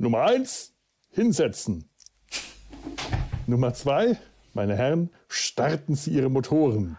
Nummer eins, hinsetzen. Nummer zwei, meine Herren, starten Sie Ihre Motoren.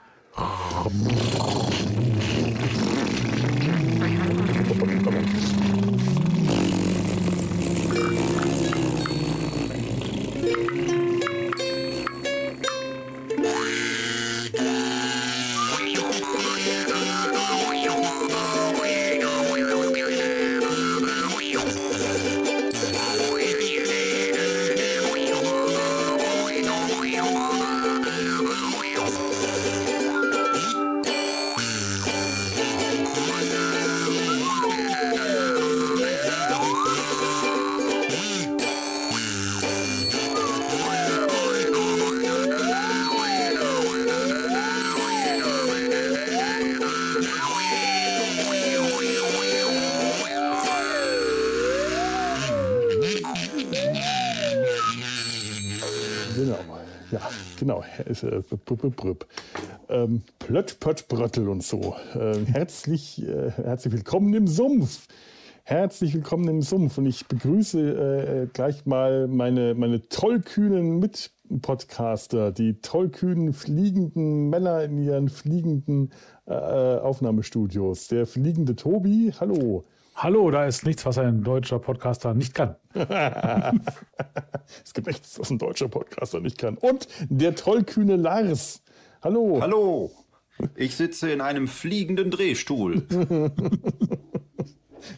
Ähm, Plött, Pött, Bröttel und so. Ähm, herzlich, äh, herzlich willkommen im Sumpf. Herzlich willkommen im Sumpf. Und ich begrüße äh, gleich mal meine, meine tollkühnen Mitpodcaster, die tollkühnen fliegenden Männer in ihren fliegenden äh, Aufnahmestudios. Der fliegende Tobi, hallo. Hallo, da ist nichts, was ein deutscher Podcaster nicht kann. es gibt nichts, was ein deutscher Podcaster nicht kann. Und der tollkühne Lars. Hallo. Hallo. Ich sitze in einem fliegenden Drehstuhl.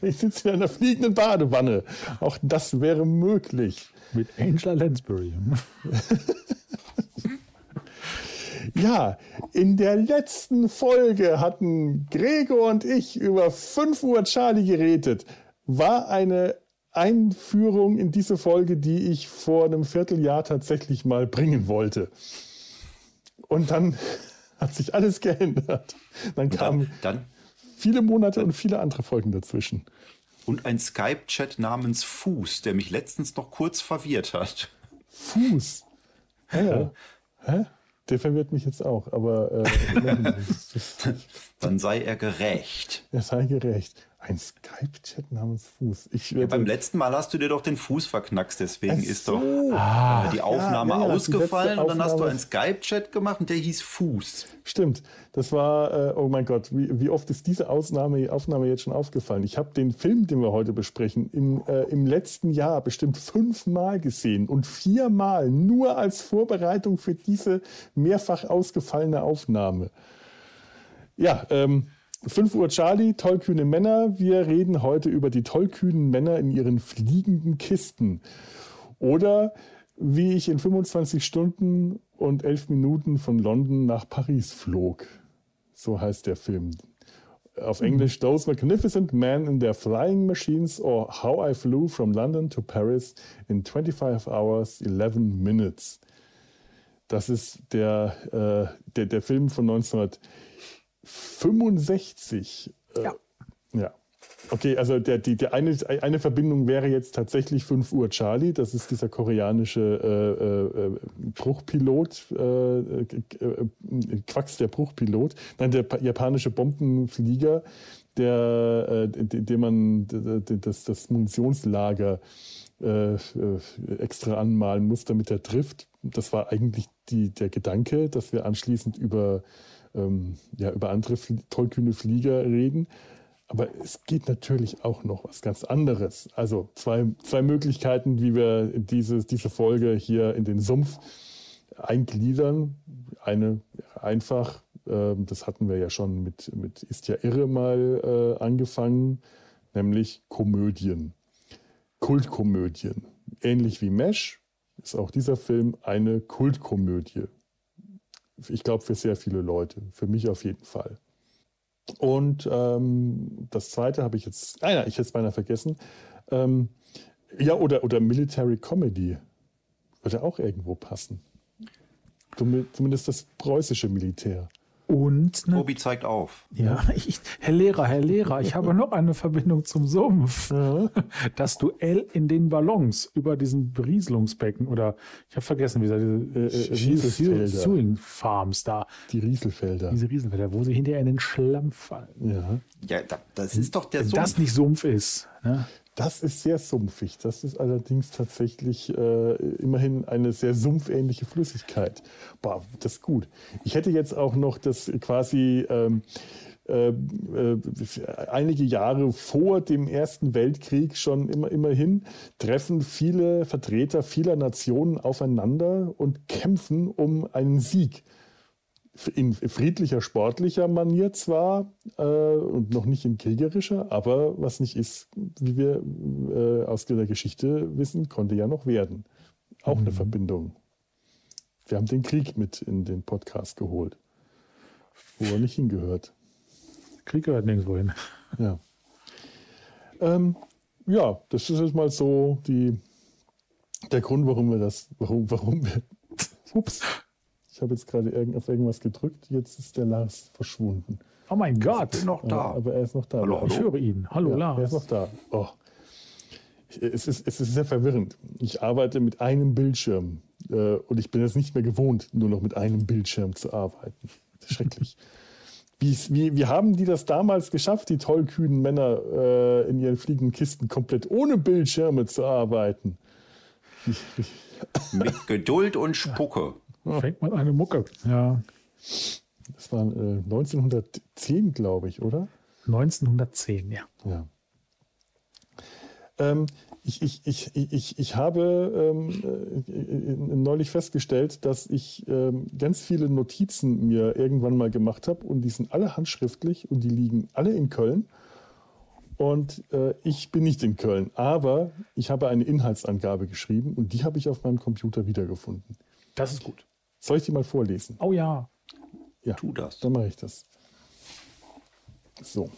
ich sitze in einer fliegenden Badewanne. Auch das wäre möglich. Mit Angela Lansbury. Ja, in der letzten Folge hatten Gregor und ich über 5 Uhr Charlie geredet. War eine Einführung in diese Folge, die ich vor einem Vierteljahr tatsächlich mal bringen wollte. Und dann hat sich alles geändert. Dann kamen dann, viele Monate dann, und viele andere Folgen dazwischen. Und ein Skype-Chat namens Fuß, der mich letztens noch kurz verwirrt hat. Fuß? Ja, ja. Hä? Der verwirrt mich jetzt auch, aber äh, dann sei er gerecht. Er sei gerecht. Ein Skype-Chat namens Fuß. Ja, beim letzten Mal hast du dir doch den Fuß verknackst, deswegen so. ist doch ah, die Aufnahme ja, ja, ausgefallen und dann hast du einen Skype-Chat gemacht und der hieß Fuß. Stimmt. Das war, äh, oh mein Gott, wie, wie oft ist diese Ausnahme, Aufnahme jetzt schon aufgefallen? Ich habe den Film, den wir heute besprechen, im, äh, im letzten Jahr bestimmt fünfmal gesehen und viermal nur als Vorbereitung für diese mehrfach ausgefallene Aufnahme. Ja, ähm, 5 Uhr Charlie, tollkühne Männer. Wir reden heute über die tollkühnen Männer in ihren fliegenden Kisten. Oder wie ich in 25 Stunden und 11 Minuten von London nach Paris flog. So heißt der Film. Auf mhm. Englisch Those Magnificent Men in Their Flying Machines or How I Flew from London to Paris in 25 Hours, 11 Minutes. Das ist der, äh, der, der Film von 1900. 65. Äh, ja. ja. Okay, also der, die, die eine, eine Verbindung wäre jetzt tatsächlich 5 Uhr Charlie. Das ist dieser koreanische äh, äh, Bruchpilot, äh, äh, Quacks der Bruchpilot. Nein, der japanische Bombenflieger, der, äh, dem man das, das Munitionslager äh, extra anmalen muss, damit er trifft. Das war eigentlich die, der Gedanke, dass wir anschließend über ähm, ja, über andere tollkühne Flieger reden. Aber es geht natürlich auch noch was ganz anderes. Also zwei, zwei Möglichkeiten, wie wir diese, diese Folge hier in den Sumpf eingliedern. Eine einfach, äh, das hatten wir ja schon mit, mit Ist ja irre mal äh, angefangen, nämlich Komödien. Kultkomödien. Ähnlich wie Mesh ist auch dieser Film eine Kultkomödie ich glaube, für sehr viele Leute. Für mich auf jeden Fall. Und ähm, das zweite habe ich jetzt, ah ich hätte es beinahe vergessen. Ähm, ja, oder, oder Military Comedy würde auch irgendwo passen. Zumindest das preußische Militär. Und ne, Obi zeigt auf. Ja, ich, Herr Lehrer, Herr Lehrer, ich habe noch eine Verbindung zum Sumpf. Das Duell in den Ballons über diesen Berieselungsbecken oder ich habe vergessen, wie diese äh, äh, Farms da. Die Rieselfelder. Diese Rieselfelder, wo sie hinterher in den Schlamm fallen. Ja, ja das ist doch der Wenn Sumpf. das nicht Sumpf ist. Ne? Das ist sehr sumpfig. Das ist allerdings tatsächlich äh, immerhin eine sehr sumpfähnliche Flüssigkeit. Boah, das ist gut. Ich hätte jetzt auch noch das quasi ähm, äh, äh, einige Jahre vor dem Ersten Weltkrieg schon immer, immerhin treffen viele Vertreter vieler Nationen aufeinander und kämpfen um einen Sieg in friedlicher, sportlicher Manier zwar äh, und noch nicht in kriegerischer, aber was nicht ist, wie wir äh, aus der Geschichte wissen, konnte ja noch werden. Auch mhm. eine Verbindung. Wir haben den Krieg mit in den Podcast geholt, wo er nicht hingehört. Krieg gehört nirgendwo hin. Ja. Ähm, ja, das ist jetzt mal so die, der Grund, warum wir das, warum, warum wir, ups, habe jetzt gerade auf irgendwas gedrückt, jetzt ist der Lars verschwunden. Oh mein Gott. Ich bin noch da. aber er ist noch da. Hallo, hallo. Ich höre ihn. Hallo ja, Lars. Er ist noch da. Oh. Es, ist, es ist sehr verwirrend. Ich arbeite mit einem Bildschirm äh, und ich bin jetzt nicht mehr gewohnt, nur noch mit einem Bildschirm zu arbeiten. Schrecklich. wie, wie, wie haben die das damals geschafft, die tollkühnen Männer äh, in ihren fliegenden Kisten komplett ohne Bildschirme zu arbeiten? Mit Geduld und Spucke. Fängt man eine Mucke. Ja. Das war äh, 1910, glaube ich, oder? 1910, ja. ja. Ähm, ich, ich, ich, ich, ich habe ähm, äh, neulich festgestellt, dass ich ähm, ganz viele Notizen mir irgendwann mal gemacht habe und die sind alle handschriftlich und die liegen alle in Köln. Und äh, ich bin nicht in Köln, aber ich habe eine Inhaltsangabe geschrieben und die habe ich auf meinem Computer wiedergefunden. Das ist gut. Soll ich die mal vorlesen? Oh ja. Ja, tu das. Dann mache ich das. So.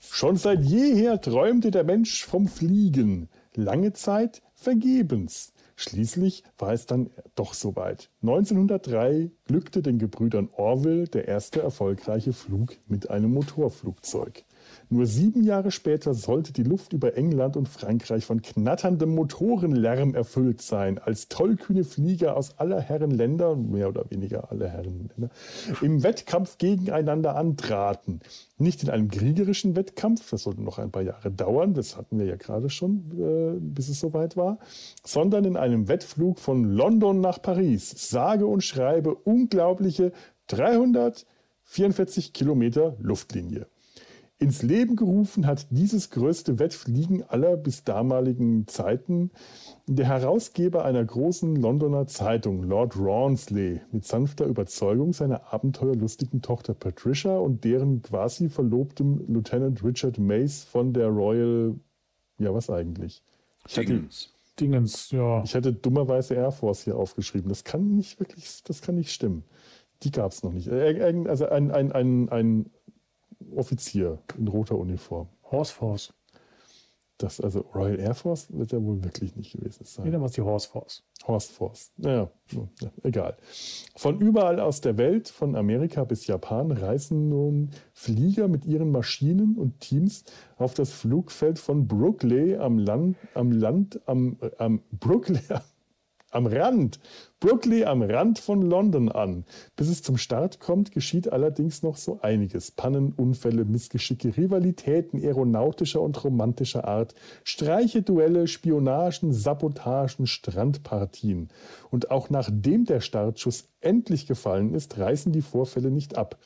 Schon seit jeher träumte der Mensch vom Fliegen. Lange Zeit vergebens. Schließlich war es dann doch soweit. 1903 glückte den Gebrüdern Orville der erste erfolgreiche Flug mit einem Motorflugzeug. Nur sieben Jahre später sollte die Luft über England und Frankreich von knatterndem Motorenlärm erfüllt sein, als tollkühne Flieger aus aller Herren Länder, mehr oder weniger alle Herren Länder, im Wettkampf gegeneinander antraten. Nicht in einem kriegerischen Wettkampf, das sollte noch ein paar Jahre dauern, das hatten wir ja gerade schon, äh, bis es soweit war, sondern in einem Wettflug von London nach Paris. Sage und schreibe unglaubliche 344 Kilometer Luftlinie. Ins Leben gerufen hat dieses größte Wettfliegen aller bis damaligen Zeiten der Herausgeber einer großen Londoner Zeitung, Lord Rawnsley, mit sanfter Überzeugung seiner abenteuerlustigen Tochter Patricia und deren quasi Verlobtem Lieutenant Richard Mace von der Royal, ja was eigentlich? Dingens. Dingens, ja. Ich hatte dummerweise Air Force hier aufgeschrieben. Das kann nicht wirklich, das kann nicht stimmen. Die gab es noch nicht. Äh, also ein, ein, ein, ein Offizier in roter Uniform. Horse Force. Das, also Royal Air Force wird ja wohl wirklich nicht gewesen sein. Nee, dann war es die Horse Force. Horse Force. Naja, egal. Von überall aus der Welt, von Amerika bis Japan, reisen nun Flieger mit ihren Maschinen und Teams auf das Flugfeld von Brooklyn am Land, am Land, am, am Brooklyn, am Rand, Brooklyn am Rand von London an. Bis es zum Start kommt, geschieht allerdings noch so einiges. Pannen, Unfälle, Missgeschicke, Rivalitäten aeronautischer und romantischer Art, Streiche, Duelle, Spionagen, Sabotagen, Strandpartien. Und auch nachdem der Startschuss endlich gefallen ist, reißen die Vorfälle nicht ab.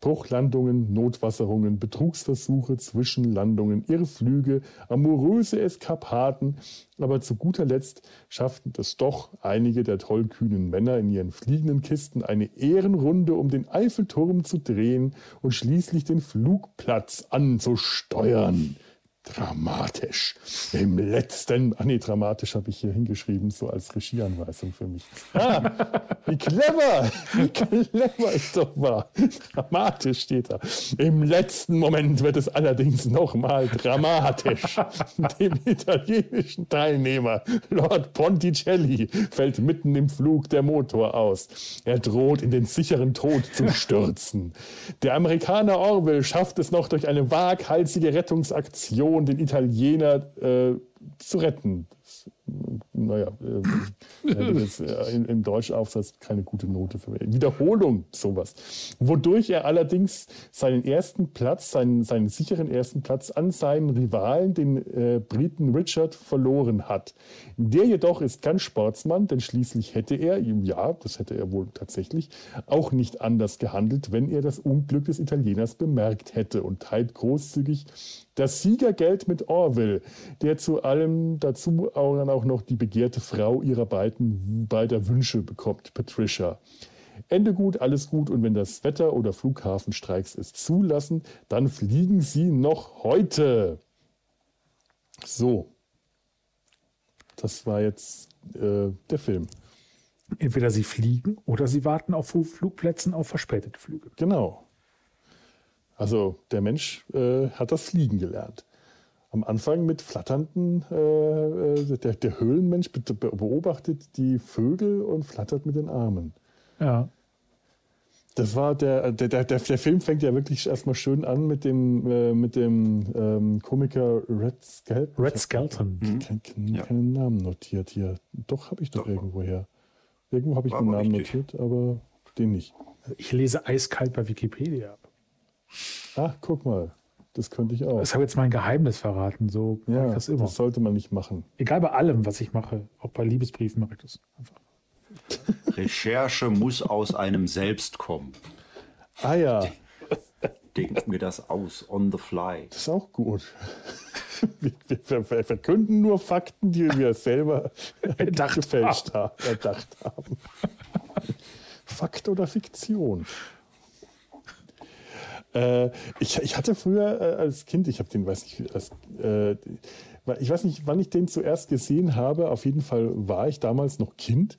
Bruchlandungen, Notwasserungen, Betrugsversuche, Zwischenlandungen, Irrflüge, amoröse Eskapaden, aber zu guter Letzt schafften es doch einige der tollkühnen Männer in ihren fliegenden Kisten eine Ehrenrunde um den Eiffelturm zu drehen und schließlich den Flugplatz anzusteuern dramatisch. Im letzten, ah nee, dramatisch habe ich hier hingeschrieben, so als Regieanweisung für mich. Ah, wie clever, wie clever ich doch war. Dramatisch steht da. Im letzten Moment wird es allerdings nochmal dramatisch. Dem italienischen Teilnehmer, Lord Ponticelli, fällt mitten im Flug der Motor aus. Er droht in den sicheren Tod zu stürzen. Der Amerikaner Orwell schafft es noch durch eine waghalsige Rettungsaktion Mission, den Italiener äh, zu retten. Naja, äh, äh, im, im Deutschaufsatz keine gute Note für mich. Wiederholung, sowas. Wodurch er allerdings seinen ersten Platz, seinen, seinen sicheren ersten Platz an seinen Rivalen, den äh, Briten Richard, verloren hat. Der jedoch ist kein Sportsmann, denn schließlich hätte er, ja, das hätte er wohl tatsächlich, auch nicht anders gehandelt, wenn er das Unglück des Italieners bemerkt hätte und teilt großzügig das Siegergeld mit Orville, der zu allem dazu auch, dann auch noch die begehrte Frau ihrer beiden, beider Wünsche bekommt, Patricia. Ende gut, alles gut und wenn das Wetter oder Flughafenstreiks es zulassen, dann fliegen sie noch heute. So. Das war jetzt äh, der Film. Entweder sie fliegen oder sie warten auf Flugplätzen auf verspätete Flüge. Genau. Also der Mensch äh, hat das Fliegen gelernt. Am Anfang mit flatternden, äh, äh der, der Höhlenmensch beobachtet die Vögel und flattert mit den Armen. Ja. Das war der, der, der, der, Film fängt ja wirklich erstmal schön an mit dem, äh, mit dem ähm, Komiker Red Skelton. Red Skelton. Ich habe keinen ja. keinen Namen notiert hier. Doch, habe ich doch, doch irgendwo her. Irgendwo habe ich den Namen richtig. notiert, aber den nicht. Ich lese eiskalt bei Wikipedia. Ach, guck mal. Das könnte ich auch. Das habe jetzt mein Geheimnis verraten. So ja, das immer. Das sollte man nicht machen. Egal bei allem, was ich mache. Auch bei Liebesbriefen mache ich das einfach. Recherche muss aus einem selbst kommen. Ah ja. Denken wir das aus, on the fly. Das ist auch gut. Wir, verkünden nur Fakten, die wir selber erdacht gefälscht haben. erdacht haben. Fakt oder Fiktion? Äh, ich, ich hatte früher äh, als Kind, ich habe den, weiß nicht, als, äh, ich weiß nicht, wann ich den zuerst gesehen habe. Auf jeden Fall war ich damals noch Kind.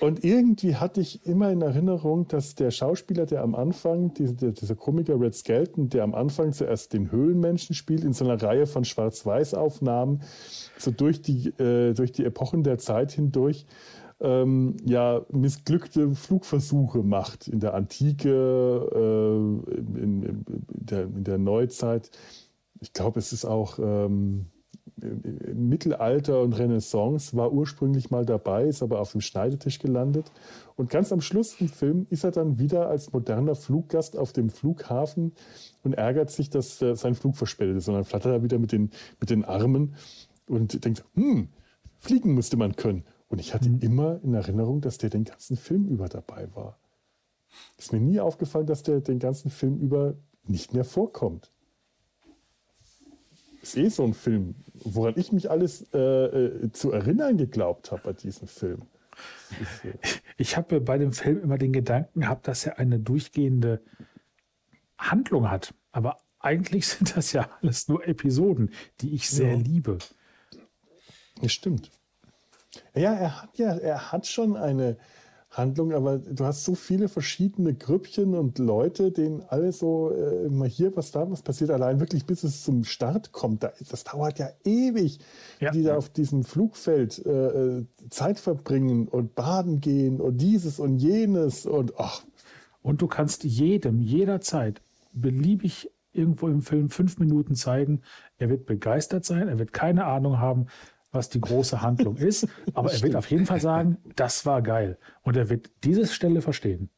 Und irgendwie hatte ich immer in Erinnerung, dass der Schauspieler, der am Anfang, dieser, dieser Komiker Red Skelton, der am Anfang zuerst den Höhlenmenschen spielt, in so einer Reihe von Schwarz-Weiß-Aufnahmen, so durch die, äh, durch die Epochen der Zeit hindurch, ähm, ja, missglückte Flugversuche macht in der Antike, äh, in, in, der, in, der, Neuzeit. Ich glaube, es ist auch ähm, Mittelalter und Renaissance war ursprünglich mal dabei, ist aber auf dem Schneidetisch gelandet. Und ganz am Schluss im Film ist er dann wieder als moderner Fluggast auf dem Flughafen und ärgert sich, dass äh, sein Flug verspätet ist. Und dann flattert er wieder mit den, mit den Armen und denkt, hm, fliegen müsste man können. Und ich hatte mhm. immer in Erinnerung, dass der den ganzen Film über dabei war. Ist mir nie aufgefallen, dass der den ganzen Film über nicht mehr vorkommt. Ist eh so ein Film, woran ich mich alles äh, äh, zu erinnern geglaubt habe bei diesem Film. Ich habe bei dem Film immer den Gedanken gehabt, dass er eine durchgehende Handlung hat. Aber eigentlich sind das ja alles nur Episoden, die ich sehr ja. liebe. Das stimmt. Ja, er hat ja, er hat schon eine Handlung, aber du hast so viele verschiedene Grüppchen und Leute, denen alle so äh, mal hier was da, was passiert, allein wirklich bis es zum Start kommt. Da, das dauert ja ewig, ja. die da auf diesem Flugfeld äh, äh, Zeit verbringen und baden gehen und dieses und jenes und ach. Und du kannst jedem jederzeit beliebig irgendwo im Film fünf Minuten zeigen. Er wird begeistert sein, er wird keine Ahnung haben, was die große Handlung ist, aber er wird auf jeden Fall sagen, das war geil. Und er wird diese Stelle verstehen.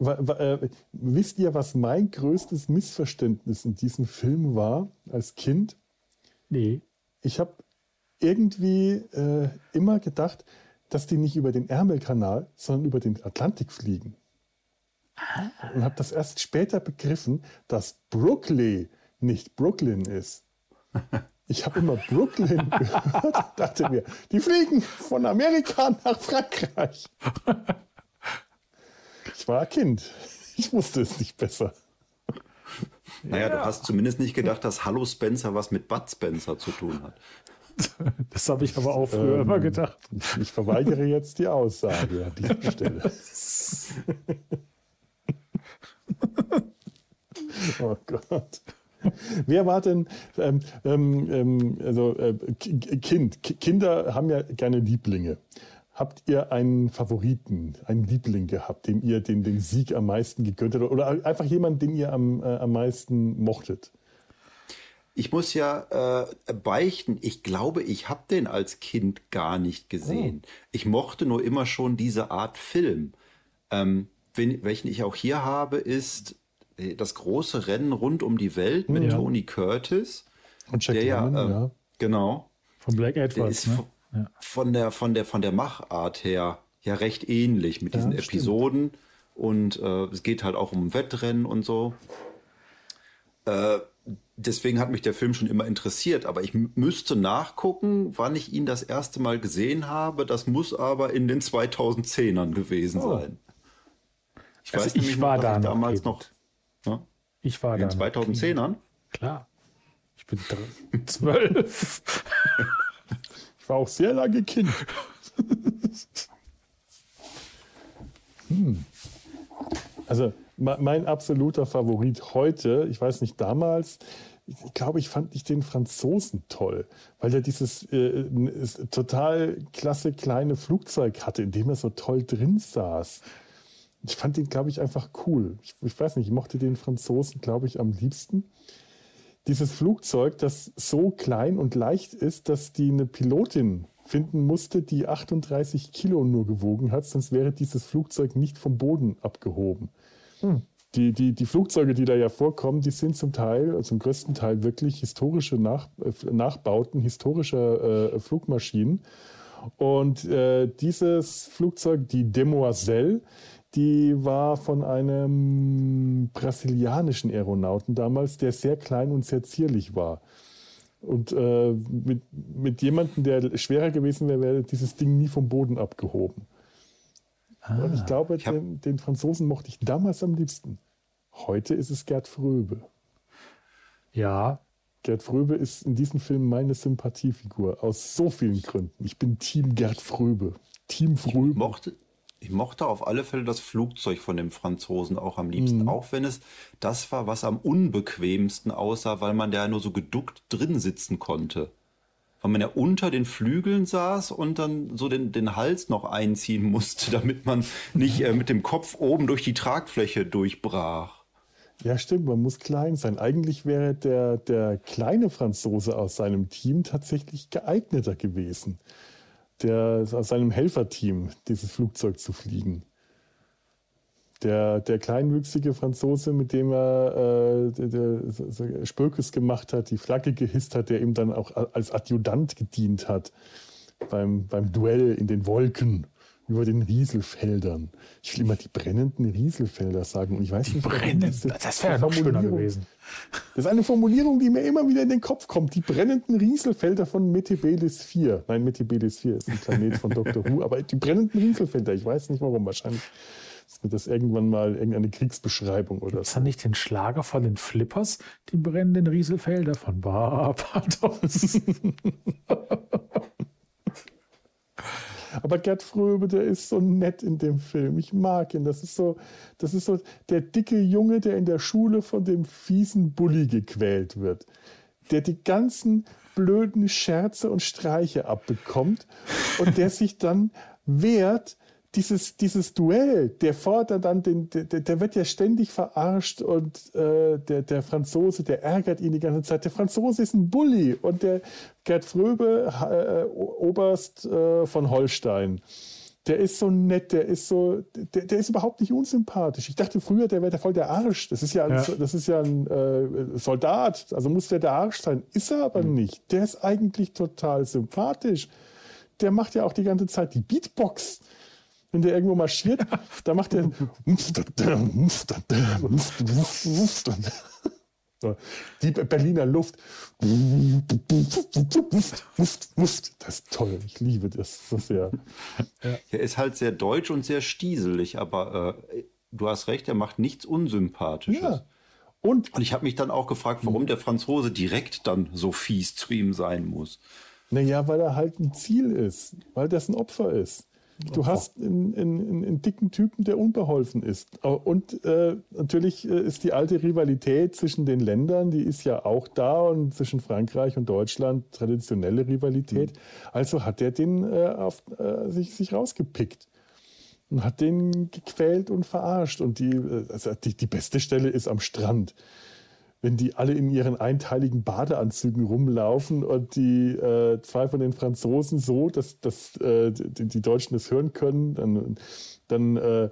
Äh, wisst ihr, was mein größtes Missverständnis in diesem Film war als Kind? Nee. Ich habe irgendwie äh, immer gedacht, dass die nicht über den Ärmelkanal, sondern über den Atlantik fliegen. Ah. Und habe das erst später begriffen, dass Brooklyn nicht Brooklyn ist. Ich habe immer Brooklyn gehört, dachte mir, die fliegen von Amerika nach Frankreich. Ich war ein Kind. Ich wusste es nicht besser. Naja, ja. du hast zumindest nicht gedacht, dass Hallo Spencer was mit Bud Spencer zu tun hat. Das habe ich aber auch früher ähm, immer gedacht. Ich verweigere jetzt die Aussage an dieser Stelle. oh Gott. Wer war denn, ähm, ähm, ähm also äh, Kind, Kinder haben ja gerne Lieblinge. Habt ihr einen Favoriten, einen Liebling gehabt, dem ihr den, den Sieg am meisten gegönnt habt? Oder einfach jemanden, den ihr am, äh, am meisten mochtet? ich muss ja äh, beichten, ich glaube, ich habe den als Kind gar nicht gesehen. Oh. Ich mochte nur immer schon diese Art Film. Ähm, wen, welchen ich auch hier habe, ist das große Rennen rund um die Welt mit ja. Tony Curtis. Und Jack der Lemmon, ja, äh, ja, genau. Von Black Edwards. Ne? Ja. Von der von der von der Machart her ja recht ähnlich mit diesen Episoden und äh, es geht halt auch um Wettrennen und so. Äh, deswegen hat mich der Film schon immer interessiert, aber ich müsste nachgucken, wann ich ihn das erste Mal gesehen habe. Das muss aber in den 2010ern gewesen oh. sein. Ich also weiß ich nämlich war noch, da damals noch. Ne? Ich war in da. In 2010ern? Klar. Ich bin zwölf. ich war auch sehr lange Kind. hm. Also mein absoluter Favorit heute, ich weiß nicht damals, ich glaube, ich fand ich den Franzosen toll, weil er dieses äh, total klasse kleine Flugzeug hatte, in dem er so toll drin saß. Ich fand den, glaube ich, einfach cool. Ich, ich weiß nicht, ich mochte den Franzosen, glaube ich, am liebsten. Dieses Flugzeug, das so klein und leicht ist, dass die eine Pilotin finden musste, die 38 Kilo nur gewogen hat, sonst wäre dieses Flugzeug nicht vom Boden abgehoben. Hm. Die, die, die Flugzeuge, die da ja vorkommen, die sind zum Teil, zum größten Teil wirklich historische Nach, äh, Nachbauten historischer äh, Flugmaschinen. Und äh, dieses Flugzeug, die Demoiselle, die war von einem brasilianischen Aeronauten damals, der sehr klein und sehr zierlich war. Und äh, mit, mit jemandem, der schwerer gewesen wäre, wäre dieses Ding nie vom Boden abgehoben. Ah, und ich glaube, ich den, den, Franzosen mochte ich damals am liebsten. Heute ist es Gerd Fröbe. Ja. Gerd Fröbe ist in diesem Film meine Sympathiefigur aus so vielen Gründen. Ich bin Team Gerd Fröbe. Team Fröbe. Ich mochte, ich mochte auf alle Fälle das Flugzeug von dem Franzosen auch am liebsten, mhm. auch wenn es das war, was am unbequemsten aussah, weil man da nur so geduckt drin sitzen konnte weil man ja unter den Flügeln saß und dann so den, den Hals noch einziehen musste, damit man nicht äh, mit dem Kopf oben durch die Tragfläche durchbrach. Ja, stimmt, man muss klein sein. Eigentlich wäre der, der kleine Franzose aus seinem Team tatsächlich geeigneter gewesen, der aus seinem Helferteam dieses Flugzeug zu fliegen. Der, der kleinwüchsige Franzose, mit dem er äh, der, gemacht hat, die Flagge gehisst hat, der ihm dann auch als Adjutant gedient hat beim, beim Duell in den Wolken über den Rieselfeldern. Ich will immer die brennenden Rieselfelder sagen und ich weiß die nicht, brennen. Das, das wäre noch schöner gewesen. Das ist eine Formulierung, die mir immer wieder in den Kopf kommt. Die brennenden Rieselfelder von Metebelis 4. Nein, Metebelis 4 ist ein Planet von Dr. Who, aber die brennenden Rieselfelder, ich weiß nicht warum, wahrscheinlich ist mir das irgendwann mal irgendeine Kriegsbeschreibung oder Gibt's so. da nicht den Schlager von den Flippers, die brennenden Rieselfelder von Barbados? Aber Gerd Fröbe, der ist so nett in dem Film. Ich mag ihn. Das ist so, das ist so der dicke Junge, der in der Schule von dem fiesen Bully gequält wird. Der die ganzen blöden Scherze und Streiche abbekommt und der sich dann wehrt, dieses, dieses Duell, der fordert dann den, der, der wird ja ständig verarscht und äh, der, der Franzose, der ärgert ihn die ganze Zeit. Der Franzose ist ein Bully und der Gerd Fröbe, äh, Oberst äh, von Holstein, der ist so nett, der ist so, der, der ist überhaupt nicht unsympathisch. Ich dachte früher, der wäre voll der Arsch. Das ist ja ein, ja. Das ist ja ein äh, Soldat, also muss der der Arsch sein. Ist er aber mhm. nicht. Der ist eigentlich total sympathisch. Der macht ja auch die ganze Zeit die Beatbox wenn der irgendwo marschiert, da macht der so, die Berliner Luft. Das ist toll, ich liebe das so sehr. Er ist halt sehr deutsch und sehr stieselig, aber äh, du hast recht, er macht nichts Unsympathisches. Ja. Und, und ich habe mich dann auch gefragt, warum der Franzose direkt dann so fies zu ihm sein muss. Naja, weil er halt ein Ziel ist, weil das ein Opfer ist. Du hast einen, einen, einen, dicken Typen, der unbeholfen ist. Und äh, natürlich äh, ist die alte Rivalität zwischen den Ländern, die ist ja auch da und zwischen Frankreich und Deutschland traditionelle Rivalität. Mhm. Also hat er den äh, auf, äh, sich, sich rausgepickt und hat den gequält und verarscht. Und die, äh, also die, die beste Stelle ist am Strand wenn die alle in ihren einteiligen Badeanzügen rumlaufen und die äh, zwei von den Franzosen so, dass, dass äh, die, die, Deutschen das hören können, dann, dann äh,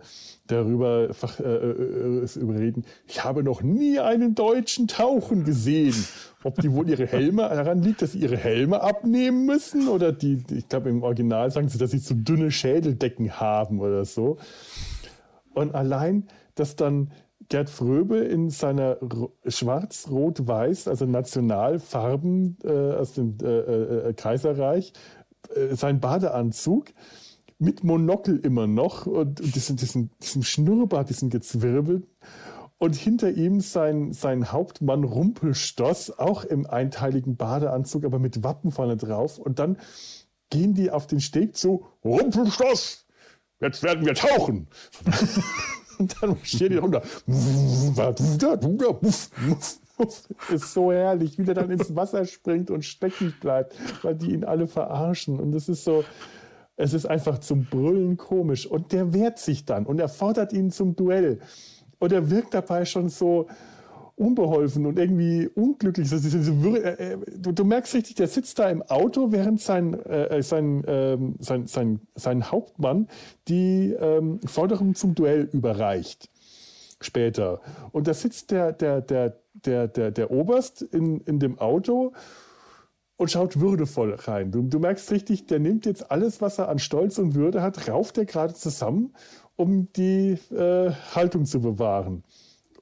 darüber einfach, äh, äh, überreden. Ich habe noch nie einen Deutschen tauchen gesehen. Ob die wohl ihre Helme daran liegt, dass sie ihre Helme abnehmen müssen oder die, ich glaube im Original sagen sie, dass sie zu dünne Schädeldecken haben oder so. Und allein, dass dann Gerd Fröbe in seiner schwarz-rot-weiß, also Nationalfarben äh, aus dem äh, äh, Kaiserreich, äh, sein Badeanzug mit Monokel immer noch und, und diesen, diesen, diesen Schnurrbart, diesen gezwirbelt. Und hinter ihm sein, sein Hauptmann Rumpelstoss, auch im einteiligen Badeanzug, aber mit Wappen vorne drauf. Und dann gehen die auf den Steg zu, Rumpelstoss, jetzt werden wir tauchen. Und dann stehen die runter. Ist so herrlich, wie der dann ins Wasser springt und stecken bleibt, weil die ihn alle verarschen. Und es ist so, es ist einfach zum Brüllen komisch. Und der wehrt sich dann und er fordert ihn zum Duell. Und er wirkt dabei schon so unbeholfen und irgendwie unglücklich. Du, du merkst richtig, der sitzt da im Auto, während sein, äh, sein, äh, sein, sein, sein Hauptmann die ähm, Forderung zum Duell überreicht. Später. Und da sitzt der, der, der, der, der, der Oberst in, in dem Auto und schaut würdevoll rein. Du, du merkst richtig, der nimmt jetzt alles, was er an Stolz und Würde hat, rauft er gerade zusammen, um die äh, Haltung zu bewahren.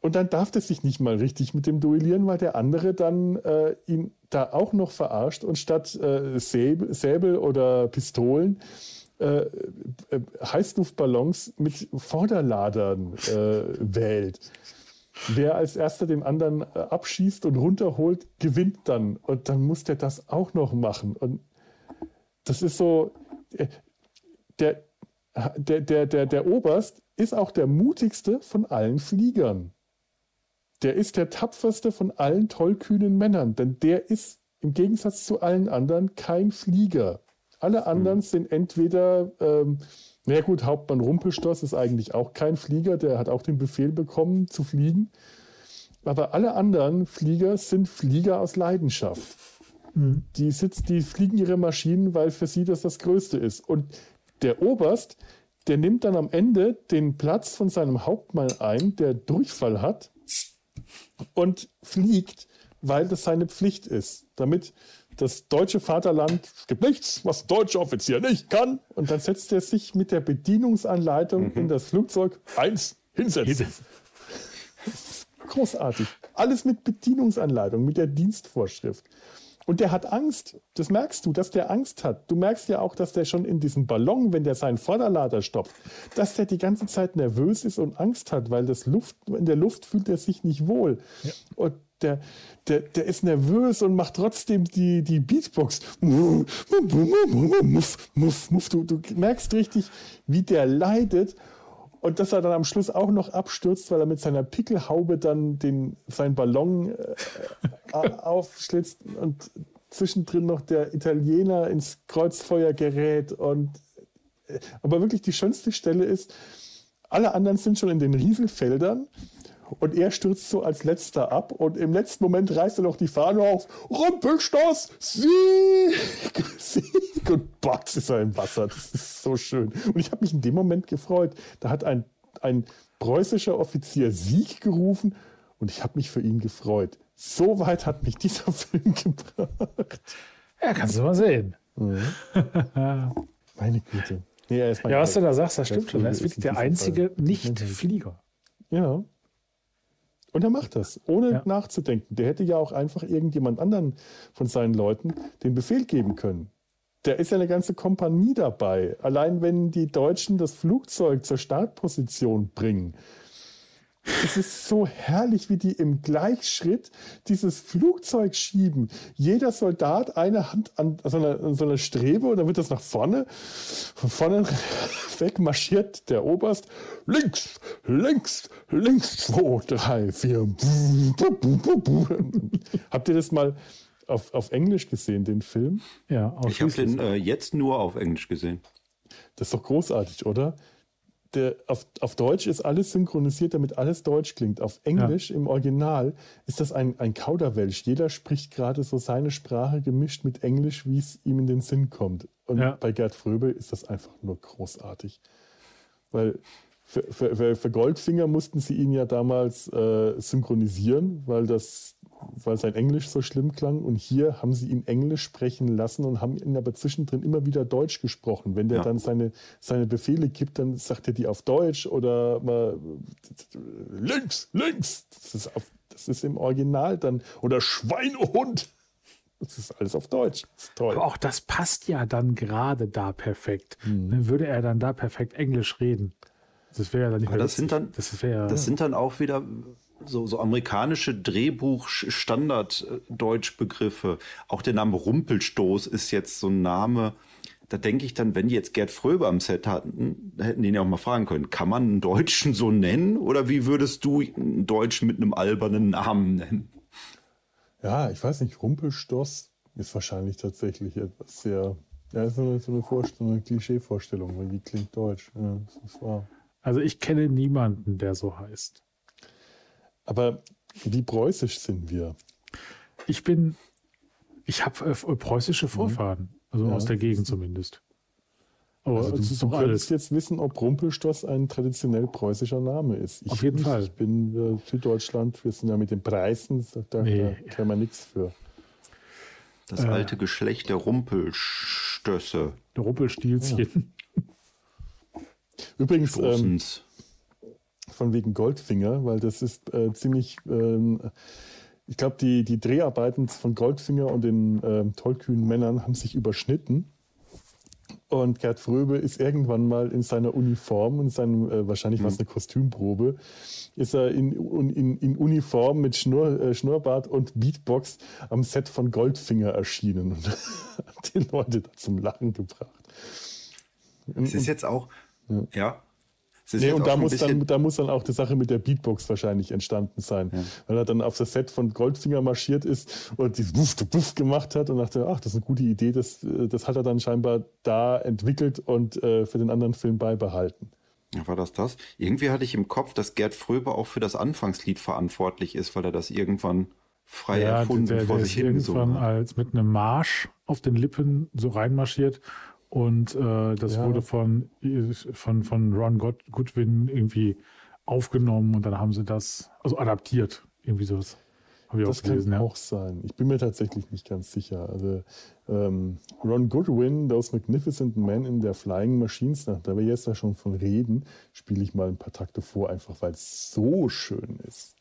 Und dann darf der sich nicht mal richtig mit dem duellieren, weil der andere dann äh, ihn da auch noch verarscht und statt äh, Säbel, Säbel, oder Pistolen äh, äh Heißluftballons mit Vorderladern äh, wählt. Wer als erster den anderen äh, abschießt und runterholt, gewinnt dann. Und dann muss der das auch noch machen. Und das ist so, der, der, der, der, der Oberst ist auch der mutigste von allen Fliegern der ist der tapferste von allen tollkühnen Männern, denn der ist im Gegensatz zu allen anderen kein Flieger. Alle anderen mhm. sind entweder, ähm, na gut, Hauptmann Rumpelstoß ist eigentlich auch kein Flieger, der hat auch den Befehl bekommen zu fliegen. Aber alle anderen Flieger sind Flieger aus Leidenschaft. Mhm. Die, sitzt, die fliegen ihre Maschinen, weil für sie das das Größte ist. Und der Oberst, der nimmt dann am Ende den Platz von seinem Hauptmann ein, der Durchfall hat und fliegt, weil das seine Pflicht ist. Damit das deutsche Vaterland, es gibt nichts, was deutsche Offizier nicht kann. Und dann setzt er sich mit der Bedienungsanleitung mhm. in das Flugzeug eins hinsetzen. Großartig. Alles mit Bedienungsanleitung, mit der Dienstvorschrift. Und der hat Angst. Das merkst du, dass der Angst hat. Du merkst ja auch, dass der schon in diesem Ballon, wenn der seinen Vorderlader stopft, dass der die ganze Zeit nervös ist und Angst hat, weil das Luft, in der Luft fühlt er sich nicht wohl. Ja. Und der, der, der ist nervös und macht trotzdem die, die Beatbox. Muff, muff, muff. Du, du merkst richtig, wie der leidet und dass er dann am Schluss auch noch abstürzt, weil er mit seiner Pickelhaube dann den, seinen Ballon äh, aufschlitzt und zwischendrin noch der Italiener ins Kreuzfeuer gerät. Und, äh, aber wirklich die schönste Stelle ist, alle anderen sind schon in den Rieselfeldern und er stürzt so als letzter ab und im letzten Moment reißt er noch die Fahne auf. Rumpelstoß, Sieg, Sieg und Box ist er im Wasser. Das ist so schön. Und ich habe mich in dem Moment gefreut. Da hat ein, ein preußischer Offizier Sieg gerufen und ich habe mich für ihn gefreut. So weit hat mich dieser Film gebracht. Ja, kannst du mal sehen. Mhm. Meine Güte. Nee, ja, was du da sagst, das stimmt schon. Er ist wirklich der einzige Nicht-Flieger. Ja. Und er macht das, ohne ja. nachzudenken. Der hätte ja auch einfach irgendjemand anderen von seinen Leuten den Befehl geben können. Der ist ja eine ganze Kompanie dabei. Allein wenn die Deutschen das Flugzeug zur Startposition bringen, es ist so herrlich, wie die im Gleichschritt dieses Flugzeug schieben. Jeder Soldat eine Hand an so einer, so einer Strebe und dann wird das nach vorne. Von vorne weg marschiert der Oberst. Links, links, links, zwei, drei, vier. Habt ihr das mal auf, auf Englisch gesehen, den Film? Ja, Ich habe den äh, jetzt nur auf Englisch gesehen. Das ist doch großartig, oder? Der, auf, auf Deutsch ist alles synchronisiert, damit alles Deutsch klingt. Auf Englisch ja. im Original ist das ein, ein Kauderwelsch. Jeder spricht gerade so seine Sprache gemischt mit Englisch, wie es ihm in den Sinn kommt. Und ja. bei Gerd Fröbel ist das einfach nur großartig. Weil für, für, für, Goldfinger mussten sie ihn ja damals äh, synchronisieren, weil, das, weil sein Englisch so schlimm klang. Und hier haben sie ihn Englisch sprechen lassen und haben ihn aber zwischendrin immer wieder Deutsch gesprochen. Wenn der ja. dann seine, seine Befehle gibt, dann sagt er die auf Deutsch oder mal links, links. Das ist, auf, das ist im Original dann. Oder Schweinehund. Das ist alles auf Deutsch. Das ist toll. Aber auch das passt ja dann gerade da perfekt. Mhm. würde er dann da perfekt Englisch reden. Das wäre ja dann nicht mehr das sind dann, das, wär, das sind dann auch wieder so, so amerikanische Drehbuch-Standard-Deutschbegriffe. Auch der Name Rumpelstoß ist jetzt so ein Name. Da denke ich dann, wenn die jetzt Gerd Fröbe am Set hatten, hätten die ihn ja auch mal fragen können, kann man einen Deutschen so nennen? Oder wie würdest du einen Deutschen mit einem albernen Namen nennen? Ja, ich weiß nicht, Rumpelstoß ist wahrscheinlich tatsächlich etwas sehr, ja, so eine, so eine Vorstellung, eine Klischee-Vorstellung, weil die klingt deutsch. Ja, das ist wahr. Also ich kenne niemanden, der so heißt. Aber wie preußisch sind wir? Ich bin, ich habe äh, preußische Vorfahren, also ja, aus der Gegend zumindest. Aber also du, du könntest jetzt wissen, ob Rumpelstoß ein traditionell preußischer Name ist. Ich Auf jeden nicht, Fall. Ich bin äh, Süddeutschland, wir sind ja mit den Preisen, da, nee. da kann man nichts für. Das äh, alte Geschlecht der Rumpelstöße. Der Rumpelstilzchen. Übrigens, ähm, von wegen Goldfinger, weil das ist äh, ziemlich, ähm, ich glaube, die, die Dreharbeiten von Goldfinger und den äh, tollkühnen Männern haben sich überschnitten. Und Gerd Fröbe ist irgendwann mal in seiner Uniform, in seinem, äh, wahrscheinlich mhm. war es eine Kostümprobe, ist er in, in, in Uniform mit Schnurr, äh, Schnurrbart und Beatbox am Set von Goldfinger erschienen und hat die Leute da zum Lachen gebracht. Es ist jetzt auch, ja. ja. Nee, und da muss, dann, da muss dann auch die Sache mit der Beatbox wahrscheinlich entstanden sein. Ja. Weil er dann auf das Set von Goldfinger marschiert ist und die Wuff, Wuff gemacht hat und dachte, ach, das ist eine gute Idee. Das, das hat er dann scheinbar da entwickelt und äh, für den anderen Film beibehalten. Ja, war das das? Irgendwie hatte ich im Kopf, dass Gerd Fröbe auch für das Anfangslied verantwortlich ist, weil er das irgendwann frei ja, erfunden der, der vor sich hin irgendwann als mit einem Marsch auf den Lippen so reinmarschiert und äh, das ja. wurde von, von, von Ron Goodwin irgendwie aufgenommen und dann haben sie das, also adaptiert, irgendwie sowas. Habe ich das auch gelesen, kann ja. auch sein. Ich bin mir tatsächlich nicht ganz sicher. Also ähm, Ron Goodwin, Those Magnificent Men in der Flying Machines, da wir jetzt da schon von reden, spiele ich mal ein paar Takte vor, einfach weil es so schön ist.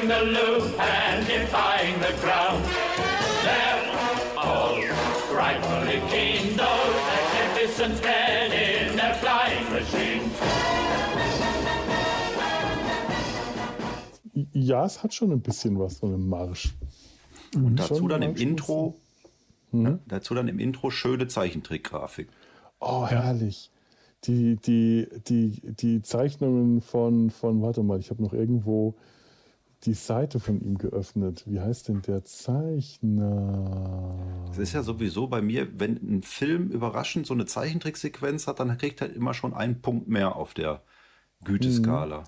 Looping the loop and defying the ground. They're all frightfully keen, those magnificent men in their flying machine. ja, es hat schon ein bisschen was von einem Marsch. Und dazu dann im Intro, hm? ja, dazu dann im Intro schöne Zeichentrickgrafik. Oh, herrlich. Die, die, die, die Zeichnungen von, von, warte mal, ich habe noch irgendwo die Seite von ihm geöffnet. Wie heißt denn der Zeichner? Es ist ja sowieso bei mir, wenn ein Film überraschend so eine Zeichentricksequenz hat, dann kriegt er immer schon einen Punkt mehr auf der Güteskala. Hm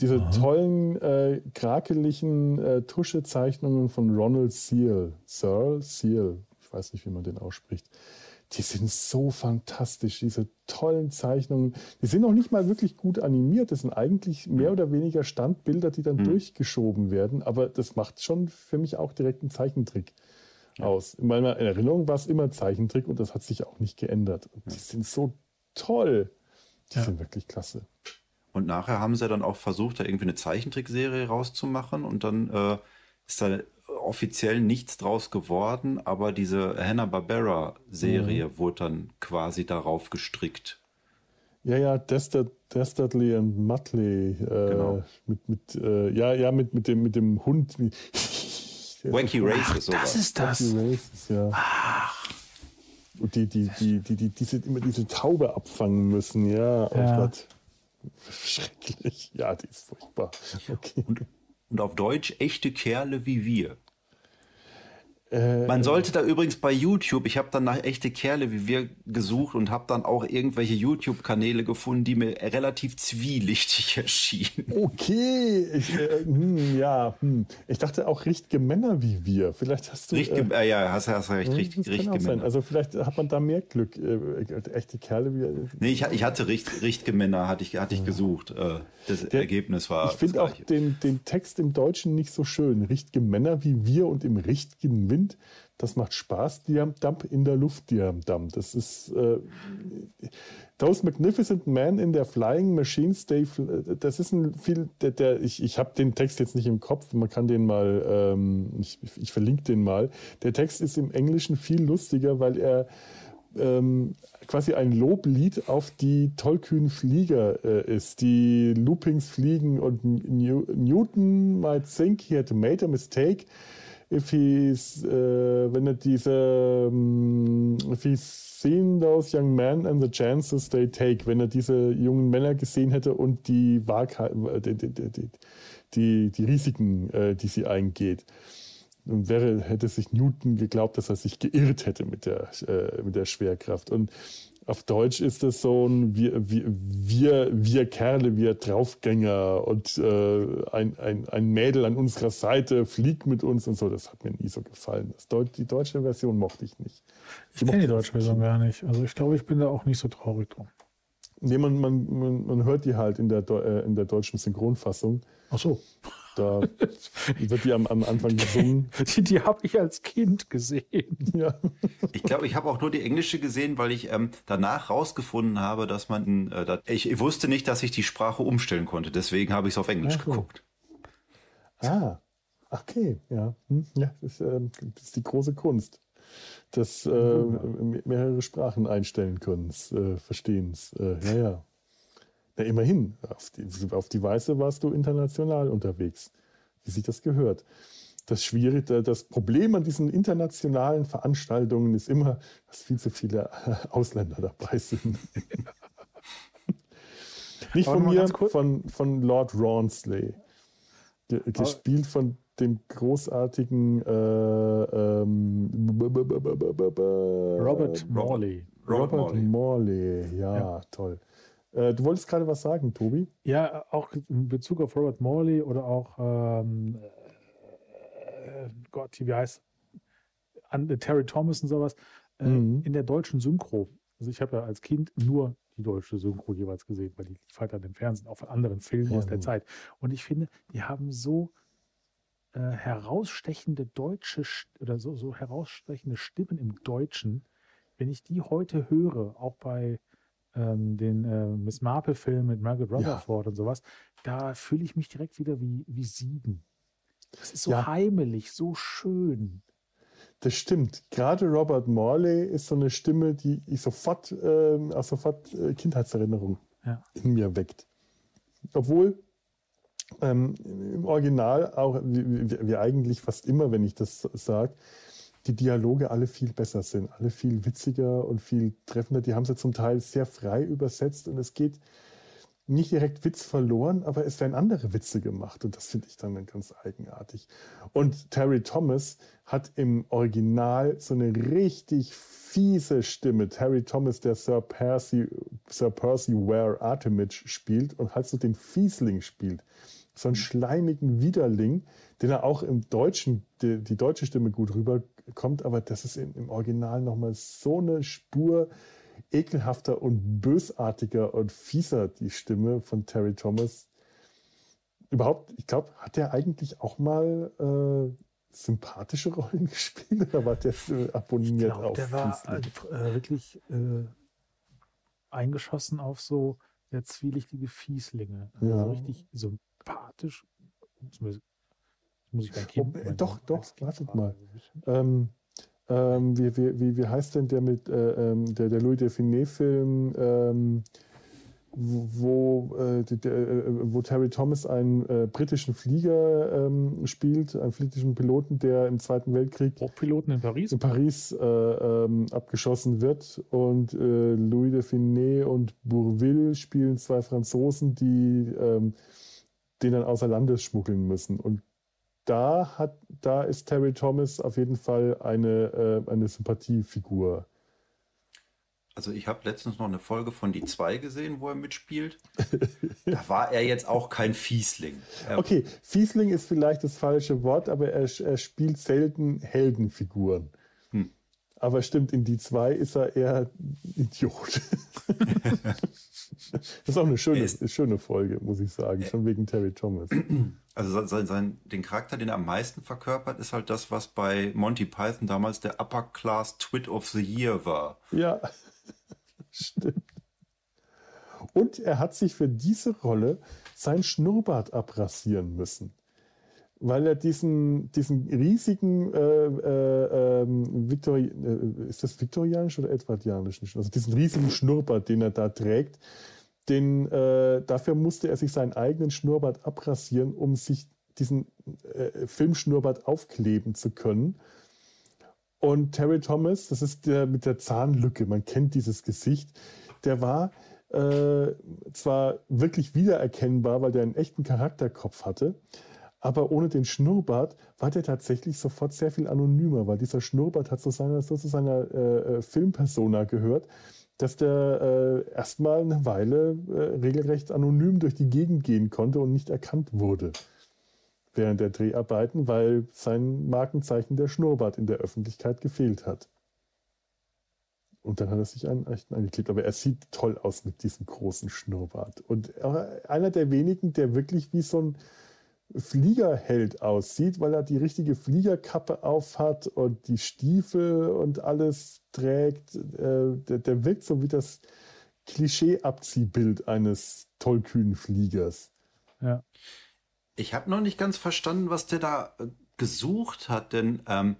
diese Aha. tollen, äh, krakeligen äh, Tuschezeichnungen von Ronald Seal, Searle Seal, ich weiß nicht, wie man den ausspricht, die sind so fantastisch, diese tollen Zeichnungen. Die sind noch nicht mal wirklich gut animiert. Das sind eigentlich mehr oder weniger Standbilder, die dann mhm. durchgeschoben werden. Aber das macht schon für mich auch direkt einen Zeichentrick ja. aus. In meiner Erinnerung war es immer Zeichentrick und das hat sich auch nicht geändert. Ja. Die sind so toll. Die ja. sind wirklich klasse. Und nachher haben sie dann auch versucht, da irgendwie eine Zeichentrickserie rauszumachen und dann äh, ist da offiziell nichts draus geworden, aber diese Hanna-Barbera-Serie mhm. wurde dann quasi darauf gestrickt. Ja, ja, Dastard, Dastardly und Muttley. Äh, genau. Mit, mit, äh, ja, ja, mit, mit, dem, mit dem Hund. Wacky Races, sogar. Das ist das. Wacky Races, ja. Ach. Und die, die, die, die, die, die, die immer diese Taube abfangen müssen, ja. Oh ja. Gott. Schrecklich. Ja, die ist furchtbar. Okay. Und, und auf Deutsch echte Kerle wie wir. Äh, Man sollte da übrigens bei YouTube, ich habe dann nach echte Kerle wie wir gesucht und habe dann auch irgendwelche YouTube-Kanäle gefunden, die mir relativ zwielichtig erschienen. Okay, ich, äh, hm, ja, hm. ich dachte auch richtige Männer wie wir. Vielleicht hast du. Richtige, äh, ja, hast, hast recht, richtig, richtige Männer. Also vielleicht hat man da mehr Glück. Äh, echte Kerle wie. Nee, ich, ich hatte richt, richtige Männer, hatte ich, hatte ich gesucht. Äh, das Der, Ergebnis war. Ich finde auch den, den Text im Deutschen nicht so schön. Richtige Männer wie wir und im richtigen Wind. Das macht Spaß, Diam-Dump in der Luft, Diam-Dump. Das ist äh, Those Magnificent Men in their Flying Machines, they, das ist ein viel, der, der ich, ich habe den Text jetzt nicht im Kopf, man kann den mal, ähm, ich, ich verlinke den mal. Der Text ist im Englischen viel lustiger, weil er ähm, quasi ein Loblied auf die tollkühnen Flieger äh, ist, die Loopings fliegen und Newton might think he had made a mistake he's, äh, wenn er diese, um, if he's seen those young men and the chances they take, wenn er diese jungen Männer gesehen hätte und die, die, die, die, die, die Risiken, äh, die sie eingeht. Und wäre, hätte sich Newton geglaubt, dass er sich geirrt hätte mit der, äh, mit der Schwerkraft. Und auf Deutsch ist es so ein wir, wir, wir, wir Kerle, wir Draufgänger und äh, ein, ein, ein Mädel an unserer Seite fliegt mit uns und so. Das hat mir nie so gefallen. Das die deutsche Version mochte ich nicht. Ich kenne die deutsche Version gar nicht. Also ich glaube, ich bin da auch nicht so traurig drum. Nee, man, man, man, man hört die halt in der, äh, in der deutschen Synchronfassung. Ach so. Da wird die am, am Anfang gesungen. Die, die habe ich als Kind gesehen. Ja. Ich glaube, ich habe auch nur die englische gesehen, weil ich ähm, danach rausgefunden habe, dass man, äh, dat, ich, wusste nicht, dass ich die Sprache umstellen konnte. Deswegen habe ich es auf Englisch okay. geguckt. Ah, okay, ja. Hm, ja das, ist, äh, das ist die große Kunst des äh, mehrere Sprachen einstellen können, äh, Verstehens. Äh, ja, ja. Na, immerhin, auf die, auf die Weise warst du international unterwegs, wie sich das gehört. Das Schwierige, das Problem an diesen internationalen Veranstaltungen ist immer, dass viel zu viele Ausländer dabei sind. Nicht von mir, von, von Lord Rawnsley. Gespielt von dem großartigen äh, ähm, Robert Morley. Robert, Robert Morley. Morley. Ja, ja, toll. Äh, du wolltest gerade was sagen, Tobi? Ja, auch in Bezug auf Robert Morley oder auch ähm, äh, Gott, wie heißt an äh, Terry Thomas und sowas. Äh, mhm. In der deutschen Synchro. Also ich habe ja als Kind nur die deutsche Synchro jeweils gesehen, weil die lief halt dann im Fernsehen, auch von anderen Filmen ja, aus der ja. Zeit. Und ich finde, die haben so äh, herausstechende deutsche oder so, so herausstechende Stimmen im Deutschen. Wenn ich die heute höre, auch bei ähm, den äh, Miss Marple-Film mit Margaret Rutherford ja. und sowas, da fühle ich mich direkt wieder wie, wie sieben. Das ist so ja. heimelig, so schön. Das stimmt. Gerade Robert Morley ist so eine Stimme, die ich sofort, äh, sofort äh, Kindheitserinnerung ja. in mir weckt. Obwohl ähm, im Original auch, wie, wie, eigentlich fast immer, wenn ich das sage, die Dialoge alle viel besser sind, alle viel witziger und viel treffender. Die haben sie zum Teil sehr frei übersetzt und es geht nicht direkt Witz verloren, aber es werden andere Witze gemacht und das finde ich dann ganz eigenartig. Und Terry Thomas hat im Original so eine richtig fiese Stimme. Terry Thomas, der Sir Percy, Sir Percy Ware Artemis spielt und halt so den Fiesling spielt. So einen schleimigen Widerling, den er auch im Deutschen, die, die deutsche Stimme gut rüberkommt, aber das ist im, im Original nochmal so eine Spur ekelhafter und bösartiger und fieser, die Stimme von Terry Thomas. Überhaupt, ich glaube, hat er eigentlich auch mal äh, sympathische Rollen gespielt oder war der abonniert glaub, auf Der war äh, wirklich äh, eingeschossen auf so der zwielichtige Fieslinge. Ja. Also richtig sympathisch. Muss ich Kind. Oh, äh, doch, doch, Kind wartet mal. Ähm, ähm, wie, wie, wie, wie heißt denn der mit äh, ähm, der, der Louis Define-Film, ähm, wo, äh, der, äh, wo Terry Thomas einen äh, britischen Flieger ähm, spielt, einen britischen Piloten, der im Zweiten Weltkrieg Hochpiloten in Paris? in Paris äh, ähm, abgeschossen wird und äh, Louis Define und Bourville spielen zwei Franzosen, die den dann außer Landes schmuggeln müssen. Und da hat, da ist Terry Thomas auf jeden Fall eine, äh, eine Sympathiefigur. Also ich habe letztens noch eine Folge von Die zwei gesehen, wo er mitspielt. da war er jetzt auch kein Fiesling. Er, Okay, Fiesling ist vielleicht das falsche Wort, aber er, er spielt selten Heldenfiguren. Aber stimmt, in die zwei ist er eher Idiot. das ist auch eine schöne, eine schöne Folge, muss ich sagen, schon wegen Terry Thomas. Also sein, sein, den Charakter, den er am meisten verkörpert, ist halt das, was bei Monty Python damals der Upper Class Twit of the Year war. Ja, stimmt. Und er hat sich für diese Rolle sein Schnurrbart abrasieren müssen. Weil er diesen, diesen riesigen, äh, äh, ähm, Victori äh, ist das viktorianisch oder edwardianisch? Also diesen riesigen Schnurrbart, den er da trägt, den, äh, dafür musste er sich seinen eigenen Schnurrbart abrasieren, um sich diesen äh, Filmschnurrbart aufkleben zu können. Und Terry Thomas, das ist der mit der Zahnlücke, man kennt dieses Gesicht, der war äh, zwar wirklich wiedererkennbar, weil der einen echten Charakterkopf hatte, aber ohne den Schnurrbart war der tatsächlich sofort sehr viel anonymer, weil dieser Schnurrbart hat zu seiner, so zu seiner äh, Filmpersona gehört, dass der äh, erstmal eine Weile äh, regelrecht anonym durch die Gegend gehen konnte und nicht erkannt wurde während der Dreharbeiten, weil sein Markenzeichen der Schnurrbart in der Öffentlichkeit gefehlt hat. Und dann hat er sich einen echten angeklebt. Aber er sieht toll aus mit diesem großen Schnurrbart. Und er- einer der wenigen, der wirklich wie so ein Fliegerheld aussieht, weil er die richtige Fliegerkappe aufhat und die Stiefel und alles trägt. Äh, Der, der wirkt so wie das Klischee-Abziehbild eines tollkühnen Fliegers. Ja. Ich habe noch nicht ganz verstanden, was der da äh, gesucht hat, denn ähm,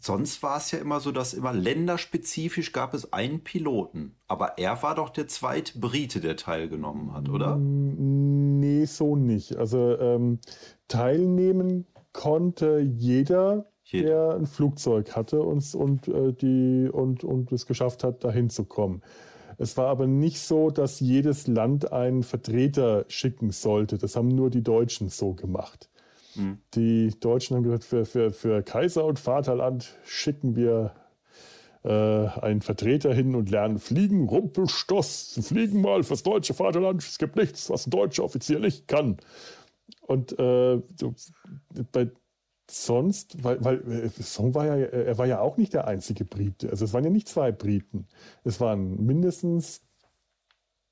sonst war es ja immer so, dass immer länderspezifisch gab es einen Piloten. Aber er war doch der zweite Brite, der teilgenommen hat, oder? Nee, so nicht. Also ähm, teilnehmen konnte jeder, Jeder. der ein Flugzeug hatte und, und, äh, die, und, und es geschafft hat, dahin zu kommen. Es war aber nicht so, dass jedes Land einen Vertreter schicken sollte. Das haben nur die Deutschen so gemacht. Die Deutschen haben gesagt, für, für, für Kaiser und Vaterland schicken wir äh, einen Vertreter hin und lernen fliegen. Rumpelstoß, Sie fliegen mal fürs deutsche Vaterland. Es gibt nichts, was ein deutscher Offizier nicht kann. Und äh, so, bei sonst, weil, weil äh, Song war ja, er war ja auch nicht der einzige Brite. Also es waren ja nicht zwei Briten. Es waren mindestens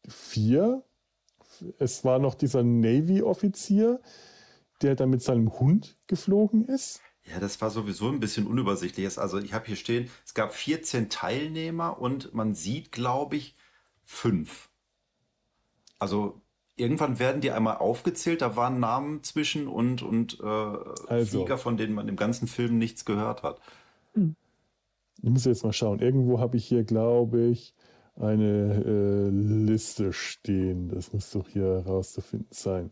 vier. Es war noch dieser Navy-Offizier, der dann mit seinem Hund geflogen ist. Ja, das war sowieso ein bisschen unübersichtlich. Also ich habe hier stehen, es gab 14 Teilnehmer und man sieht, glaube ich, fünf. Also irgendwann werden die einmal aufgezählt, da waren Namen zwischen und, und äh, Also. Flieger, von denen man im ganzen Film nichts gehört hat. Ich muss jetzt mal schauen. Irgendwo habe ich hier, glaube ich, eine äh, Liste stehen. Das muss doch hier herauszufinden sein.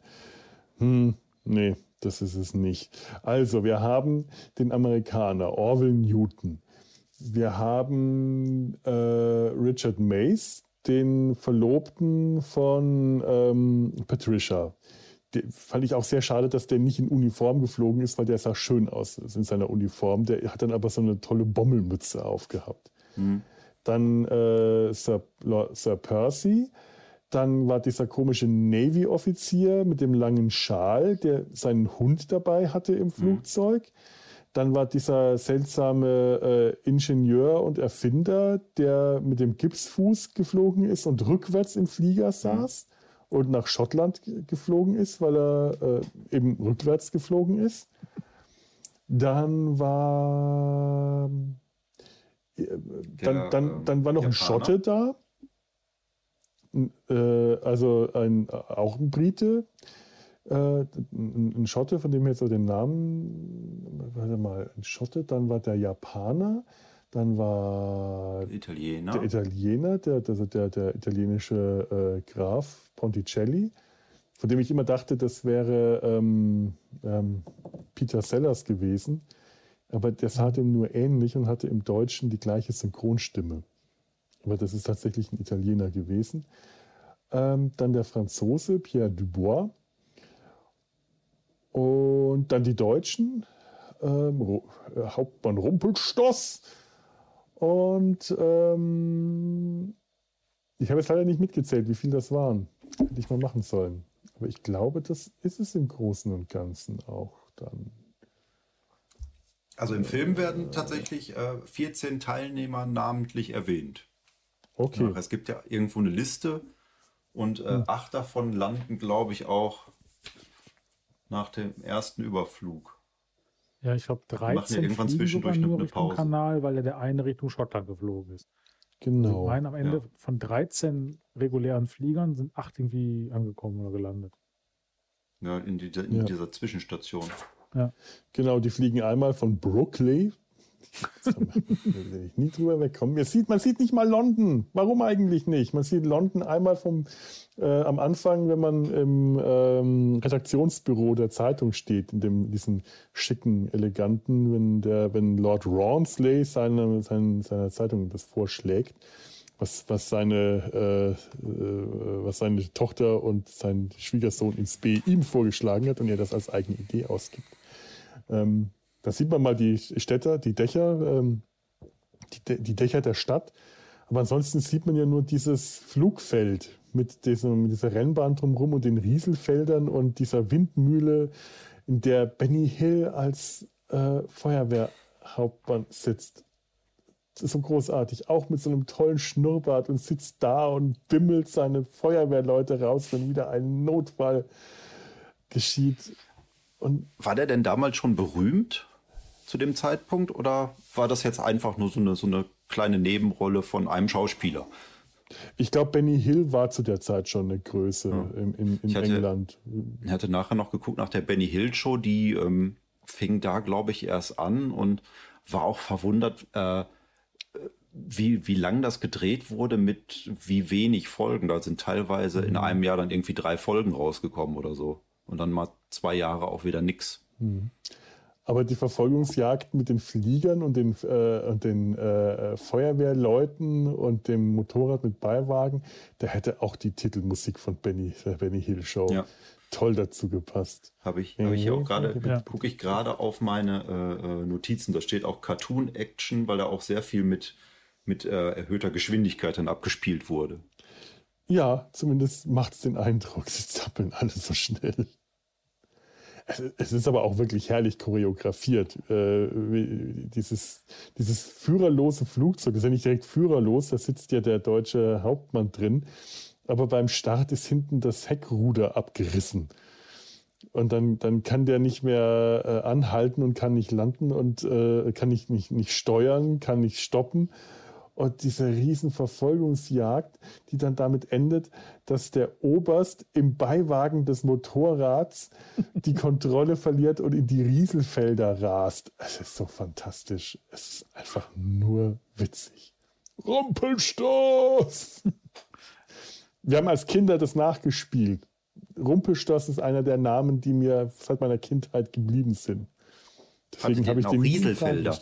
Hm, nee, das ist es nicht. Also, wir haben den Amerikaner Orville Newton. Wir haben äh, Richard Mace, den Verlobten von ähm, Patricia. Den fand ich auch sehr schade, dass der nicht in Uniform geflogen ist, weil der sah schön aus in seiner Uniform. Der hat dann aber so eine tolle Bommelmütze aufgehabt. Dann äh, Sir, Sir Percy. Dann war dieser komische Navy-Offizier mit dem langen Schal, der seinen Hund dabei hatte im Flugzeug. Dann war dieser seltsame äh, Ingenieur und Erfinder, der mit dem Gipsfuß geflogen ist und rückwärts im Flieger saß und nach Schottland ge- geflogen ist, weil er äh, eben rückwärts geflogen ist. Dann war äh, dann, dann, ähm, dann war noch ein Japaner? Schotte da. Äh, also ein, auch ein Brite, äh, ein, Schotte, von dem ich jetzt so den Namen, warte mal, ein Schotte, dann war der Japaner, dann war Italiener. der Italiener, der, der, der, der italienische äh, Graf Ponticelli, von dem ich immer dachte, das wäre ähm, ähm, Peter Sellers gewesen. Aber der sah dem nur ähnlich und hatte im Deutschen die gleiche Synchronstimme. Aber das ist tatsächlich ein Italiener gewesen. Ähm, dann der Franzose Pierre Dubois. Und dann die Deutschen. Ähm, Hauptmann Rumpelstoß und ähm, ich habe jetzt leider nicht mitgezählt, wie viel das waren. Hätte ich mal machen sollen. Aber ich glaube, das ist es im Großen und Ganzen auch dann. Also im Film werden tatsächlich äh, 14 Teilnehmer namentlich erwähnt. Okay. Ja, es gibt ja irgendwo eine Liste und äh, hm. acht davon landen, glaube ich, auch nach dem ersten Überflug. Ja, ich glaube 13 irgendwann zwischendurch nur Richtung Pause. Kanal, weil er der eine Richtung Schottland geflogen ist. Genau. Ich meine, am Ende ja. von 13 regulären Fliegern sind acht irgendwie angekommen oder gelandet. Ja, in, die, in ja. dieser Zwischenstation. Ja. Genau, die fliegen einmal von Brooklyn will ich nie drüber wegkommen. Man sieht, man sieht nicht mal London. Warum eigentlich nicht? Man sieht London einmal vom, äh, am Anfang, wenn man im ähm, Redaktionsbüro der Zeitung steht, in dem, diesen schicken, eleganten, wenn, der, wenn Lord Rawnsley seine, seine, seiner Zeitung das vorschlägt, was, was, seine, äh, äh, was seine Tochter und sein Schwiegersohn ins B ihm vorgeschlagen hat und er das als eigene Idee ausgibt. Ähm, da sieht man mal die Städte, die Dächer, ähm, die, die, Dächer der Stadt. Aber ansonsten sieht man ja nur dieses Flugfeld mit, diesem, mit dieser Rennbahn drumherum und den Rieselfeldern und dieser Windmühle, in der Benny Hill als äh, Feuerwehrhauptmann sitzt. So großartig. Auch mit so einem tollen Schnurrbart und sitzt da und bimmelt seine Feuerwehrleute raus, wenn wieder ein Notfall geschieht. Und War der denn damals schon berühmt? Zu dem Zeitpunkt oder war das jetzt einfach nur so eine, so eine kleine Nebenrolle von einem Schauspieler? Ich glaube, Benny Hill war zu der Zeit schon eine Größe ja. in, in, in ich hatte, England. Ich hatte nachher noch geguckt nach der Benny Hill Show, die ähm, fing da, glaube ich, erst an und war auch verwundert, äh, wie, wie lang das gedreht wurde mit wie wenig Folgen. Da sind teilweise mhm. in einem Jahr dann irgendwie drei Folgen rausgekommen oder so. Und dann mal zwei Jahre auch wieder nix. Mhm. Aber die Verfolgungsjagd mit den Fliegern und den, äh, und den äh, Feuerwehrleuten und dem Motorrad mit Beiwagen, da hätte auch die Titelmusik von Benny, der Benny Hill Show ja. toll dazu gepasst. Habe ich, hab ich hier auch gerade, ja. gucke ich gerade auf meine äh, äh, Notizen. Da steht auch Cartoon Action, weil da auch sehr viel mit, mit äh, erhöhter Geschwindigkeit dann abgespielt wurde. Ja, zumindest macht es den Eindruck, sie zappeln alle so schnell. Es ist aber auch wirklich herrlich choreografiert. Äh, dieses, dieses führerlose Flugzeug ist ja nicht direkt führerlos, da sitzt ja der deutsche Hauptmann drin. Aber beim Start ist hinten das Heckruder abgerissen. Und dann, dann kann der nicht mehr äh, anhalten und kann nicht landen und äh, kann nicht, nicht, nicht steuern, kann nicht stoppen. Und diese Riesenverfolgungsjagd, die dann damit endet, dass der Oberst im Beiwagen des Motorrads die Kontrolle verliert und in die Rieselfelder rast. Es ist so fantastisch. Es ist einfach nur witzig. Rumpelstoß! Wir haben als Kinder das nachgespielt. Rumpelstoß ist einer der Namen, die mir seit meiner Kindheit geblieben sind. Deswegen habe ich den Rieselfelder.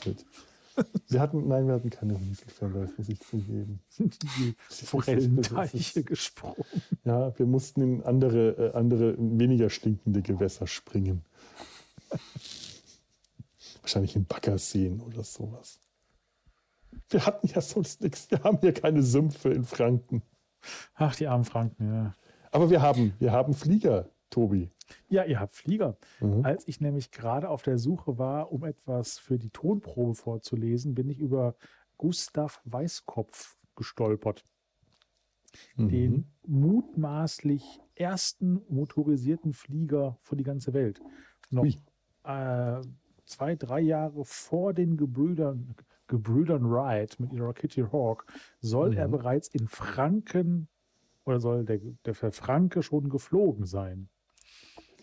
Wir hatten, nein, wir hatten keine Rieselfelder, das muss ich zugeben. Die Forellenteiche gesprungen. Ja, wir mussten in andere, äh, andere, weniger stinkende Gewässer springen. Wahrscheinlich in Baggerseen oder sowas. Wir hatten ja sonst nichts. Wir haben hier keine Sümpfe in Franken. Ach, die armen Franken, ja. Aber wir haben, wir haben Flieger, Tobi. Ja, ihr habt Flieger. Mhm. Als ich nämlich gerade auf der Suche war, um etwas für die Tonprobe vorzulesen, bin ich über Gustav Weißkopf gestolpert. Mhm. Den mutmaßlich ersten motorisierten Flieger für die ganze Welt. Noch äh, zwei, drei Jahre vor den Gebrüdern, Gebrüdern Wright mit ihrer Kitty Hawk soll mhm. er bereits in Franken Oder soll der, der Franke schon geflogen sein?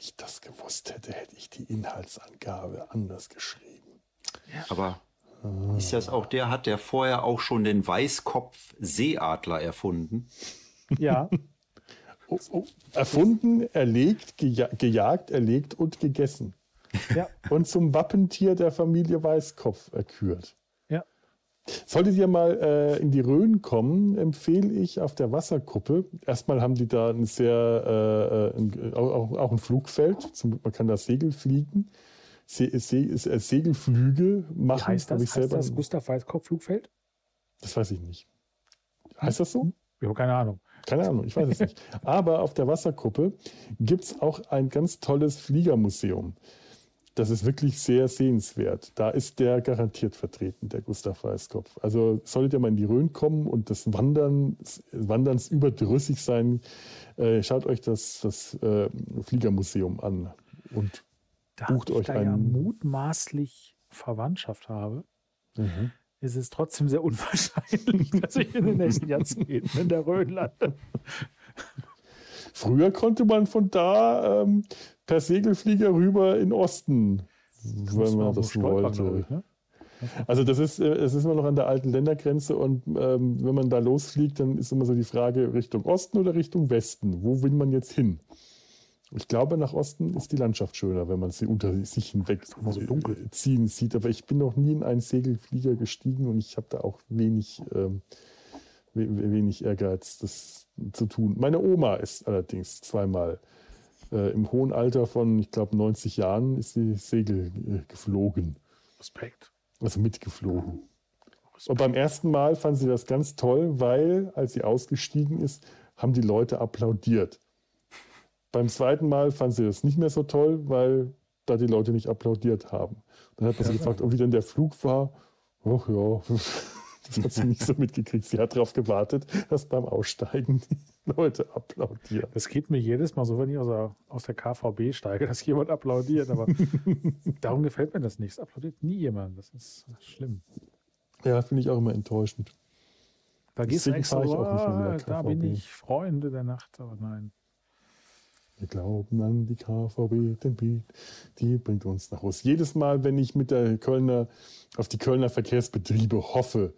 Ich das gewusst hätte, hätte ich die Inhaltsangabe anders geschrieben. Ja. Aber ist das auch der, hat der vorher auch schon den Weißkopf-Seeadler erfunden? Ja. oh, oh. Erfunden, erlegt, geja gejagt, erlegt und gegessen. Ja. Und zum Wappentier der Familie Weißkopf erkürt. Solltet ihr mal äh, in die Rhön kommen, empfehle ich auf der Wasserkuppe. Erstmal haben die da ein sehr, äh, ein, auch, auch, ein Flugfeld. Zum, man kann da Segel fliegen. Se Se Se Segelflüge machen. Wie heißt das? Ich heißt das Gustav Weißkopf Flugfeld? Das weiß ich nicht. Heißt das so? Ich habe keine Ahnung. Keine Ahnung, ich weiß es nicht. Aber auf der Wasserkuppe gibt es auch ein ganz tolles Fliegermuseum. Das ist wirklich sehr sehenswert. Da ist der garantiert vertreten, der Gustav Weißkopf. Also solltet ihr mal in die Rhön kommen und des Wanderns, Wanderns überdrüssig sein, äh, schaut euch das, das äh, Fliegermuseum an und da bucht euch da einen. ja mutmaßlich Verwandtschaft habe, mhm. ist es trotzdem sehr unwahrscheinlich, dass ich in den nächsten Jahrzehnten in der Rhön lande. Früher konnte man von da ähm, per Segelflieger rüber in Osten, das wenn man das wollte. Ich, ne? Also das ist, es ist immer noch an der alten Ländergrenze und ähm, wenn man da losfliegt, dann ist immer so die Frage Richtung Osten oder Richtung Westen. Wo will man jetzt hin? Ich glaube, nach Osten ist die Landschaft schöner, wenn man sie unter sich hinweg so dunkel ziehen sieht. Aber ich bin noch nie in einen Segelflieger gestiegen und ich habe da auch wenig, ähm, wenig Ehrgeiz, das zu tun. Meine Oma ist allerdings zweimal äh, im hohen Alter von, ich glaube, 90 Jahren ist sie Segel äh, geflogen. Respekt. Also mitgeflogen. Respekt. Und beim ersten Mal fand sie das ganz toll, weil, als sie ausgestiegen ist, haben die Leute applaudiert. Beim zweiten Mal fand sie das nicht mehr so toll, weil da die Leute nicht applaudiert haben. Dann hat man ja. sie gefragt, ob wie denn der Flug war. Ach ja, das hat sie nicht so mitgekriegt. Sie hat darauf gewartet, dass beim Aussteigen Leute applaudieren. Das geht mir jedes Mal so, wenn ich aus der, aus der KVB steige, dass jemand applaudiert. Aber darum gefällt mir das nicht. Es applaudiert nie jemand. Das ist schlimm. Ja, finde ich auch immer enttäuschend. Da gehst du extra, ich auch nicht der da bin ich Freunde der Nacht, aber nein. Wir glauben an die KVB, den Beat, die bringt uns nach Hause. Jedes Mal, wenn ich mit der Kölner auf die Kölner Verkehrsbetriebe hoffe,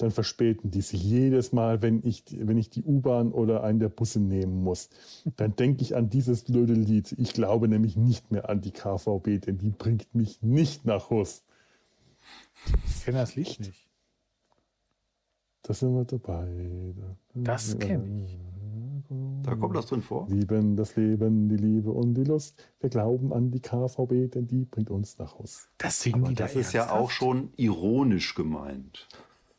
dann verspäten die sich jedes Mal, wenn ich, wenn ich die U-Bahn oder einen der Busse nehmen muss. Dann denke ich an dieses blöde Lied. Ich glaube nämlich nicht mehr an die KVB, denn die bringt mich nicht nach Hus. Ich kenne das Lied nicht. Da sind wir dabei. Das kenne ich. Da kommt das drin vor. Lieben das Leben, die Liebe und die Lust. Wir glauben an die KVB, denn die bringt uns nach Hause. Das singen die Das da ist ja auch schon ironisch gemeint.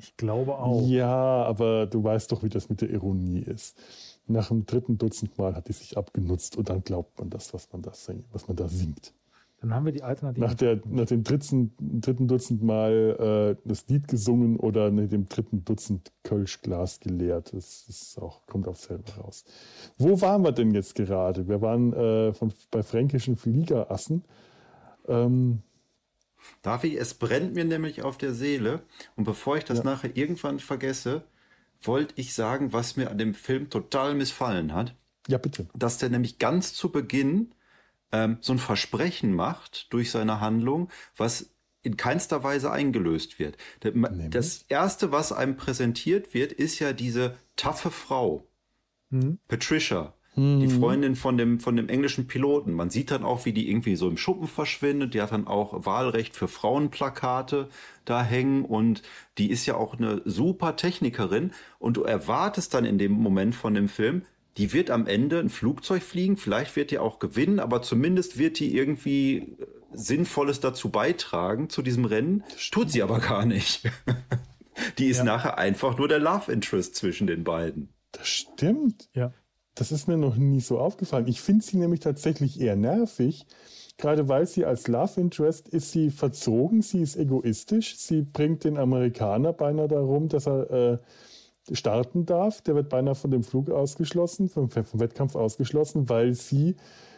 Ich glaube auch. Ja, aber du weißt doch, wie das mit der Ironie ist. Nach dem dritten Dutzend Mal hat die sich abgenutzt und dann glaubt man das, was man, das, was man da singt. Dann haben wir die Alternative. Nach, der, nach dem dritten, dritten Dutzend Mal äh, das Lied gesungen oder nach dem dritten Dutzend Kölschglas geleert. Das, ist auch, kommt auch selber raus. Wo waren wir denn jetzt gerade? Wir waren äh, von, bei fränkischen Fliegerassen. Ähm, Darf ich? Es brennt mir nämlich auf der Seele. Und bevor ich das ja. nachher irgendwann vergesse, wollte ich sagen, was mir an dem Film total missfallen hat. Ja, bitte. Dass der nämlich ganz zu Beginn ähm, so ein Versprechen macht durch seine Handlung, was in keinster Weise eingelöst wird. Das erste, was einem präsentiert wird, ist ja diese taffe Frau, mhm. Patricia. Die Freundin von dem, von dem englischen Piloten. Man sieht dann auch, wie die irgendwie so im Schuppen verschwindet. Die hat dann auch Wahlrecht für Frauenplakate da hängen und die ist ja auch eine super Technikerin und du erwartest dann in dem Moment von dem Film, die wird am Ende ein Flugzeug fliegen, vielleicht wird die auch gewinnen, aber zumindest wird die irgendwie äh, Sinnvolles dazu beitragen zu diesem Rennen. Tut sie aber gar nicht. die ist ja. nachher einfach nur der Love Interest zwischen den beiden. Das stimmt. Ja. Das ist mir noch nie so aufgefallen. Ich finde sie nämlich tatsächlich eher nervig, gerade weil sie als Love Interest ist sie verzogen, sie ist egoistisch, sie bringt den Amerikaner beinahe darum, dass er äh, starten darf. Der wird beinahe von dem Flug ausgeschlossen, vom, vom Wettkampf ausgeschlossen, weil sie,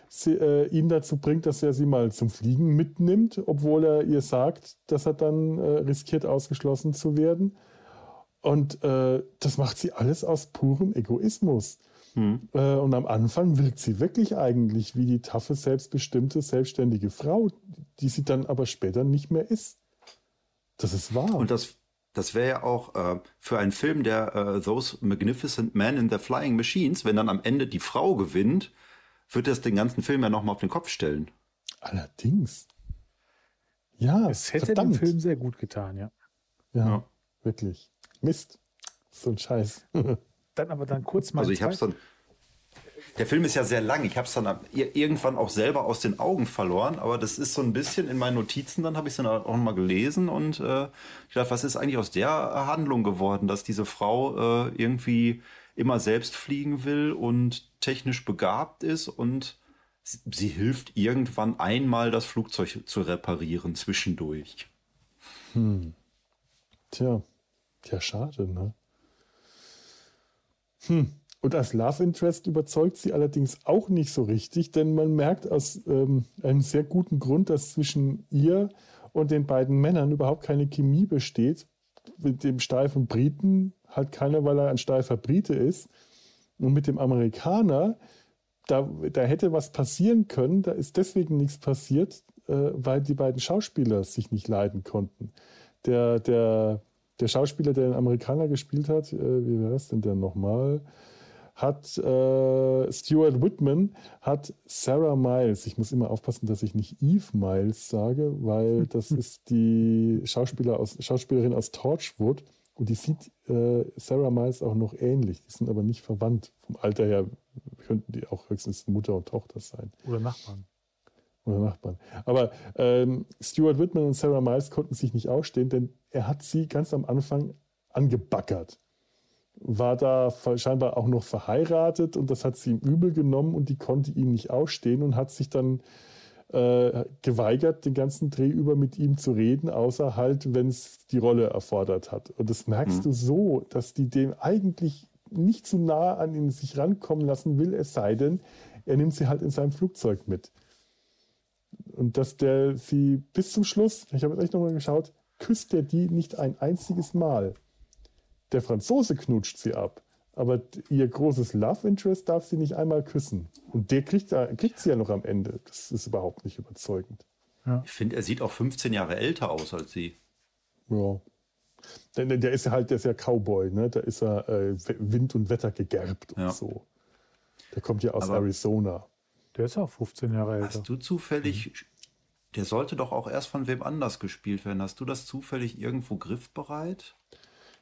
sie äh, ihn dazu bringt, dass er sie mal zum Fliegen mitnimmt, obwohl er ihr sagt, dass er dann äh, riskiert, ausgeschlossen zu werden. Und äh, das macht sie alles aus purem Egoismus. Hm. Äh, und am Anfang wirkt sie wirklich eigentlich wie die taffe, selbstbestimmte, selbstständige Frau, die sie dann aber später nicht mehr ist. Das ist wahr. Und das, das wäre ja auch äh, für einen Film, der äh, Those Magnificent Men in the Flying Machines, wenn dann am Ende die Frau gewinnt, wird das den ganzen Film ja nochmal auf den Kopf stellen. Allerdings. Ja, es hätte verdammt. dem Film sehr gut getan, ja. Ja, ja. wirklich. Mist. So ein Scheiß. dann aber dann kurz mal. Also ich habe dann. Der Film ist ja sehr lang. Ich habe es dann irgendwann auch selber aus den Augen verloren, aber das ist so ein bisschen in meinen Notizen. Dann habe ich es dann auch mal gelesen und äh, ich dachte, was ist eigentlich aus der Handlung geworden, dass diese Frau äh, irgendwie immer selbst fliegen will und technisch begabt ist und sie, sie hilft irgendwann einmal das Flugzeug zu reparieren zwischendurch. Hm. Tja, ja schade, ne? Hm. Und als Love Interest überzeugt sie allerdings auch nicht so richtig, denn man merkt aus ähm, einem sehr guten Grund, dass zwischen ihr und den beiden Männern überhaupt keine Chemie besteht. Mit dem steifen Briten halt keiner, weil er ein steifer Brite ist. Und mit dem Amerikaner, da, da hätte was passieren können, da ist deswegen nichts passiert, äh, weil die beiden Schauspieler sich nicht leiden konnten. Der, der der Schauspieler, der den Amerikaner gespielt hat, äh, wie war das denn der nochmal? Hat äh, Stuart Whitman, hat Sarah Miles, ich muss immer aufpassen, dass ich nicht Eve Miles sage, weil das ist die Schauspieler aus, Schauspielerin aus Torchwood und die sieht äh, Sarah Miles auch noch ähnlich. Die sind aber nicht verwandt. Vom Alter her könnten die auch höchstens Mutter und Tochter sein. Oder Nachbarn oder Nachbarn. Aber ähm, Stuart Whitman und Sarah Miles konnten sich nicht ausstehen, denn er hat sie ganz am Anfang angebaggert. War da scheinbar auch noch verheiratet und das hat sie ihm übel genommen und die konnte ihn nicht ausstehen und hat sich dann äh, geweigert, den ganzen Dreh über mit ihm zu reden, außer halt, wenn es die Rolle erfordert hat. Und das merkst mhm. du so, dass die dem eigentlich nicht zu nah an ihn sich rankommen lassen will, es sei denn, er nimmt sie halt in seinem Flugzeug mit. Und dass der sie bis zum Schluss, ich habe jetzt echt nochmal geschaut, küsst er die nicht ein einziges Mal. Der Franzose knutscht sie ab, aber ihr großes Love Interest darf sie nicht einmal küssen. Und der kriegt, kriegt sie ja noch am Ende. Das ist überhaupt nicht überzeugend. Ja. Ich finde, er sieht auch 15 Jahre älter aus als sie. Ja. Der, der ist ja halt, der ist ja Cowboy, ne? Da ist er äh, Wind und Wetter gegerbt und ja. so. Der kommt ja aus aber Arizona. Der ist auch 15 Jahre älter. Hast du zufällig, mhm. der sollte doch auch erst von wem anders gespielt werden. Hast du das zufällig irgendwo griffbereit?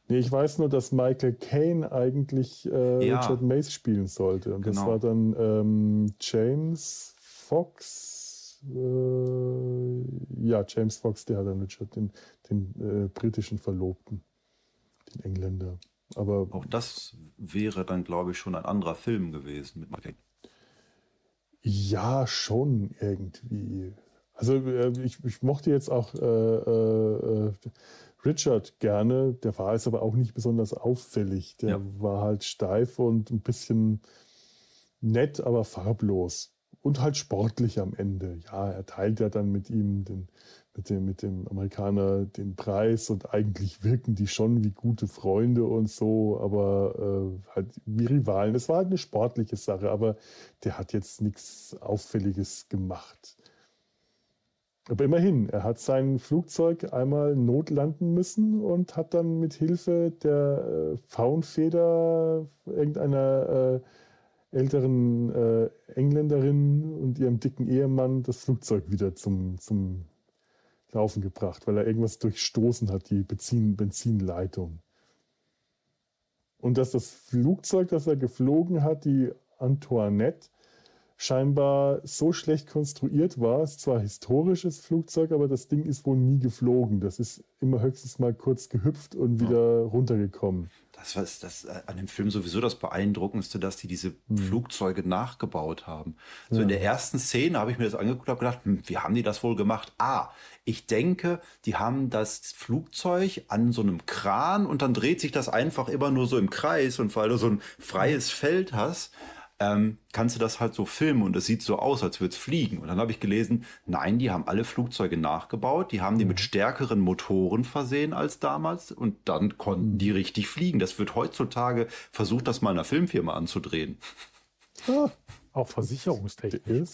Nee, ich weiß nur, dass Michael Caine eigentlich äh, ja. Richard Mace spielen sollte. Und genau. das war dann ähm, James Fox. Äh, ja, James Fox, der hat dann Richard, den, den äh, britischen Verlobten, den Engländer. Aber auch das wäre dann, glaube ich, schon ein anderer Film gewesen mit Michael Caine. Ja, schon irgendwie. Also äh, ich, ich, mochte jetzt auch äh, äh, Richard gerne, der war jetzt aber auch nicht besonders auffällig. Der ja. war halt steif und ein bisschen nett, aber farblos. Und halt sportlich am Ende. Ja, er teilt ja dann mit ihm den, mit dem, mit dem Amerikaner den Preis und eigentlich wirken die schon wie gute Freunde und so, aber äh, halt wie Rivalen. Es war halt eine sportliche Sache, aber der hat jetzt nichts Auffälliges gemacht. Aber immerhin, er hat sein Flugzeug einmal notlanden müssen und hat dann mit Hilfe der äh, Faunfeder irgendeiner äh, älteren äh, Engländerin und ihrem dicken Ehemann das Flugzeug wieder zum, zum Laufen gebracht, weil er irgendwas durchstoßen hat, die Benzin Benzinleitung. Und dass das Flugzeug, das er geflogen hat, die Antoinette, scheinbar so schlecht konstruiert war. Es ist zwar historisches Flugzeug, aber das Ding ist wohl nie geflogen. Das ist immer höchstens mal kurz gehüpft und wieder runtergekommen. Das war das äh, an dem Film sowieso das Beeindruckendste, dass die diese mhm. Flugzeuge nachgebaut haben. So ja. in der ersten Szene habe ich mir das angeguckt und gedacht, hm, wie haben die das wohl gemacht? Ah, ich denke, die haben das Flugzeug an so einem Kran und dann dreht sich das einfach immer nur so im Kreis und weil du so ein freies Feld hast, ähm, kannst du das halt so filmen und es sieht so aus, als würde es fliegen. Und dann habe ich gelesen, nein, die haben alle Flugzeuge nachgebaut, die haben die mit mhm. stärkeren Motoren versehen als damals und dann konnten die mhm. richtig fliegen. Das wird heutzutage versucht, das mal einer Filmfirma anzudrehen. Ah, auch versicherungstechnisch.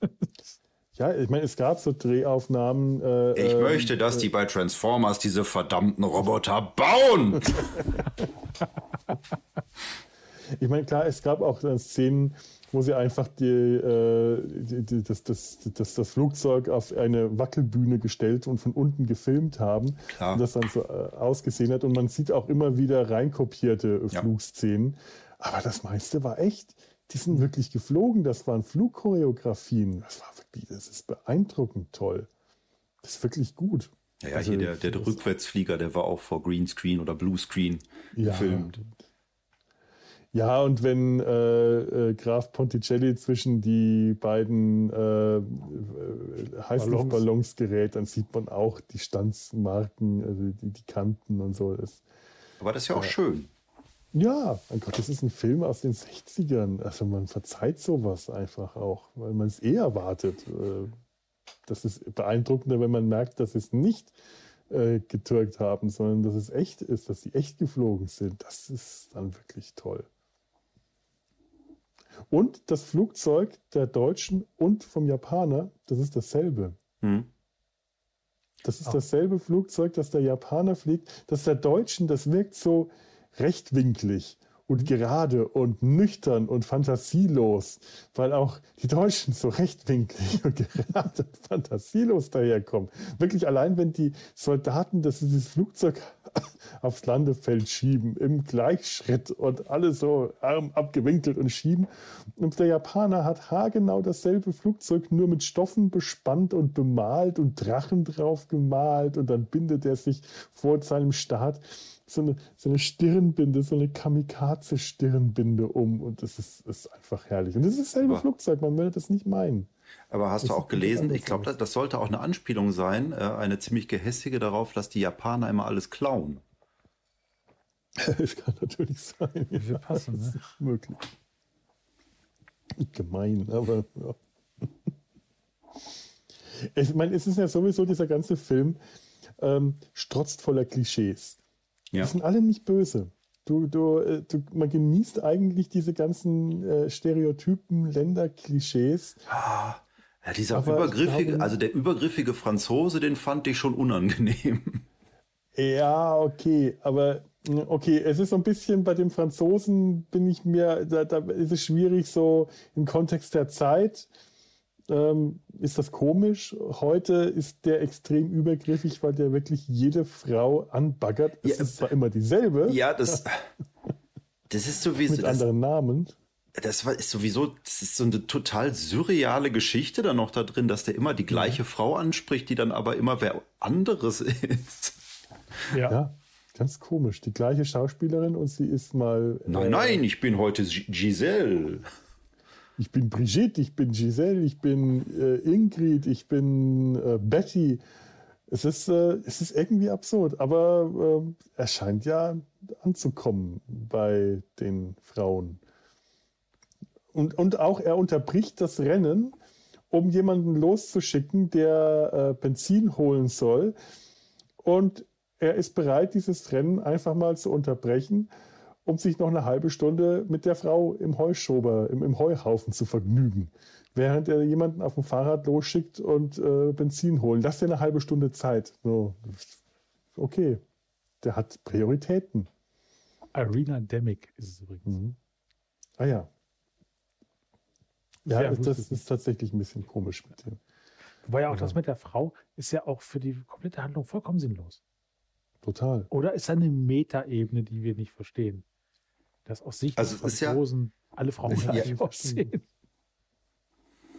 Ja, ich meine, es gab so Drehaufnahmen. Äh, ich äh, möchte, dass äh, die bei Transformers diese verdammten Roboter bauen. ich meine, klar, es gab auch Szenen, wo sie einfach die, äh, die, die, das, das, das, das, Flugzeug auf eine Wackelbühne gestellt und von unten gefilmt haben. Klar. Und das dann so äh, ausgesehen hat. Und man sieht auch immer wieder reinkopierte ja. Flugszenen. Aber das meiste war echt. Die sind wirklich geflogen. Das waren Flugchoreografien. Das war wirklich, das ist beeindruckend toll. Das ist wirklich gut. Ja, ja also, hier der, der Rückwärtsflieger, der war auch vor Greenscreen oder Bluescreen ja, gefilmt. Ja, und wenn äh, äh, Graf Ponticelli zwischen die beiden äh, äh Heißluftballons gerät, dann sieht man auch die Stanzmarken, also die, die Kanten und so. Das, Aber das ist ja auch schön. Ja, mein Gott, das ist ein Film aus den 60ern. Also man verzeiht sowas einfach auch, weil man es eh erwartet. Äh, das ist beeindruckender, wenn man merkt, dass sie es nicht äh, getürkt haben, sondern dass es echt ist, dass sie echt geflogen sind. Das ist dann wirklich toll. Und das Flugzeug der Deutschen und vom Japaner, das ist dasselbe. Hm. Das ist dasselbe Flugzeug, das der Japaner fliegt. Das der Deutschen, das wirkt so, rechtwinklig und gerade und nüchtern und fantasielos, weil auch die Deutschen so rechtwinklig und gerade und fantasielos daherkommen. Wirklich allein, wenn die Soldaten das dieses Flugzeug aufs Landefeld schieben, im Gleichschritt und alle so arm abgewinkelt und schieben. Und der Japaner hat haargenau dasselbe Flugzeug, nur mit Stoffen bespannt und bemalt und Drachen drauf gemalt und dann bindet er sich vor seinem Start so eine, so eine Stirnbinde, so eine Kamikaze-Stirnbinde um. Und das ist, ist einfach herrlich. Und das ist dasselbe aber, Flugzeug, man würde das nicht meinen. Aber hast das du auch gelesen, ich glaube, das, das, sollte auch eine Anspielung sein, äh, eine ziemlich gehässige darauf, dass die Japaner immer alles klauen. das kann natürlich sein. Ja, wir passen, ne? möglich. Gemein, aber ja. Ich meine, es ist ja sowieso dieser ganze Film ähm, strotzt voller Klischees. Ja. Die sind alle nicht böse. Du, du, äh, du, man genießt eigentlich diese ganzen äh, Stereotypen, Länder, Klischees. Ah, ja, dieser Aber übergriffige, glaube, also der übergriffige Franzose, den fand ich schon unangenehm. Ja, okay, aber okay, es ist so ein bisschen bei dem Franzosen bin ich mir, da, da ist es schwierig so im Kontext der Zeit ähm, ist das komisch. Heute ist der extrem übergriffig, weil der wirklich jede Frau anbaggert. Es ja, ist zwar immer dieselbe. Ja, das, das ist sowieso. Mit anderen Namen. Das war, ist sowieso, das ist so eine total surreale Geschichte da noch da drin, dass der immer die gleiche mhm. Frau anspricht, die dann aber immer wer anderes ist. Ja. ja. Ganz komisch. Die gleiche Schauspielerin und sie ist mal. Nein, äh, nein, ich bin heute Giselle ich bin Brigitte, ich bin Giselle, ich bin äh, Ingrid, ich bin äh, Betty. Es ist, äh, es ist irgendwie absurd, aber äh, er scheint ja anzukommen bei den Frauen. Und, und auch er unterbricht das Rennen, um jemanden loszuschicken, der äh, Benzin holen soll. Und er ist bereit, dieses Rennen einfach mal zu unterbrechen um sich noch eine halbe Stunde mit der Frau im Heuschober, im, im Heuhaufen zu vergnügen. Während er jemanden auf dem Fahrrad losschickt und äh, Benzin holen. Das wäre eine halbe Stunde Zeit. So. Okay. Der hat Prioritäten. Arena Demick ist es übrigens. Mhm. Ah ja. Ja, das, das ist tatsächlich ein bisschen komisch mit dem. Wobei ja auch ja. das mit der Frau ist ja auch für die komplette Handlung vollkommen sinnlos. Total. Oder ist da eine Metaebene, die wir nicht verstehen? Dass aus Sicht also des Franzosen ja, alle Frauen gleich ja, aussehen.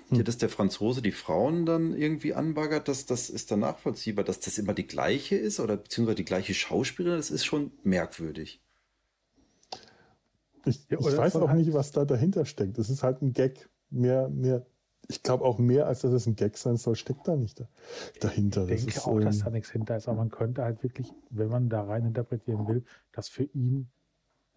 Ja, dass der Franzose die Frauen dann irgendwie anbaggert, das, das ist dann nachvollziehbar. Dass das immer die gleiche ist oder beziehungsweise die gleiche Schauspielerin, das ist schon merkwürdig. Ich, ja, ich weiß auch halt nicht, was da dahinter steckt. Das ist halt ein Gag. Mehr, mehr, ich glaube auch mehr, als dass es ein Gag sein soll, steckt da nicht dahinter. Ich denke ist, auch, dass ähm, da nichts hinter ist, aber man könnte halt wirklich, wenn man da rein interpretieren will, das für ihn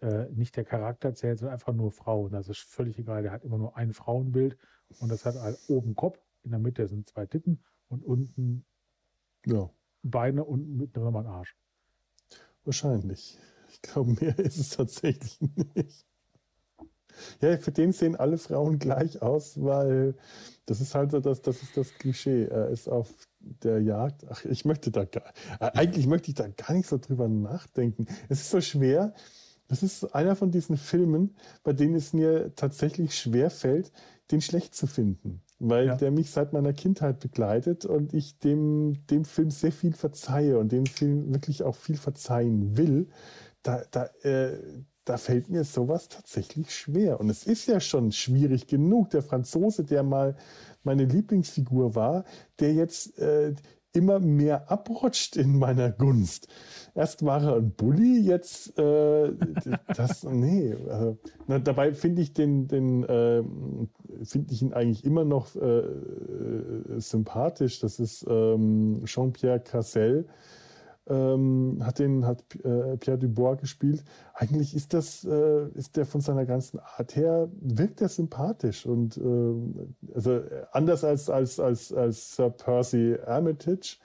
äh, nicht der Charakter zählt, sondern einfach nur Frauen. Das ist völlig egal. Der hat immer nur ein Frauenbild und das hat halt oben Kopf, in der Mitte sind zwei Titten und unten ja. Beine und mitten nochmal ein Arsch. Wahrscheinlich. Ich glaube, mehr ist es tatsächlich nicht. Ja, für den sehen alle Frauen gleich aus, weil das ist halt so das, das ist das Klischee. Er ist auf der Jagd. Ach, ich möchte da gar, eigentlich möchte ich da gar nicht so drüber nachdenken. Es ist so schwer. Das ist einer von diesen Filmen, bei denen es mir tatsächlich schwer fällt, den schlecht zu finden, weil ja. der mich seit meiner Kindheit begleitet und ich dem, dem Film sehr viel verzeihe und dem Film wirklich auch viel verzeihen will. Da, da, äh, da fällt mir sowas tatsächlich schwer. Und es ist ja schon schwierig genug. Der Franzose, der mal meine Lieblingsfigur war, der jetzt äh, immer mehr abrutscht in meiner Gunst. Erst war er ein Bully, jetzt äh, das, nee. Also, na, dabei finde ich den, den äh, finde ich ihn eigentlich immer noch äh, äh sympathisch. Das ist ähm, Jean-Pierre Cassel ähm, hat den hat äh, Pierre Dubois gespielt. Eigentlich ist das äh, ist der von seiner ganzen Art her wirkt er sympathisch und äh, also anders als als als als Sir Percy Armitage,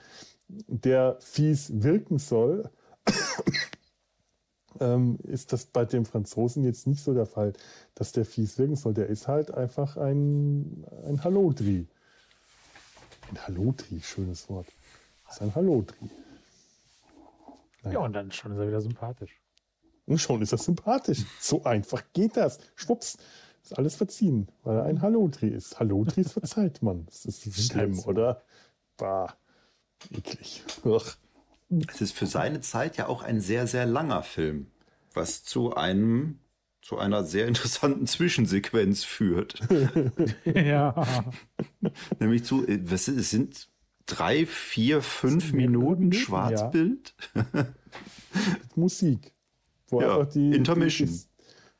der fies wirken soll. ähm, ist das bei dem Franzosen jetzt nicht so der Fall, dass der fies wirken soll. Der ist halt einfach ein, ein Hallodri. Ein Hallodri, schönes Wort. Das ist ein Hallodri. Ja, und dann schon ist er wieder sympathisch. Und schon ist er sympathisch. So einfach geht das. Schwupps. Ist alles verziehen, weil er ein Hallotri ist. Hallotris verzeiht man. Das ist schlimm, so. oder? Bah. Eklig. Es ist für seine Zeit ja auch ein sehr, sehr langer Film, was zu einem zu einer sehr interessanten Zwischensequenz führt. ja. Nämlich zu, äh, was ist, es sind drei, vier, fünf Minuten, Minuten Schwarzbild. Ja. Musik. Wo ja, einfach die, Intermission. Die,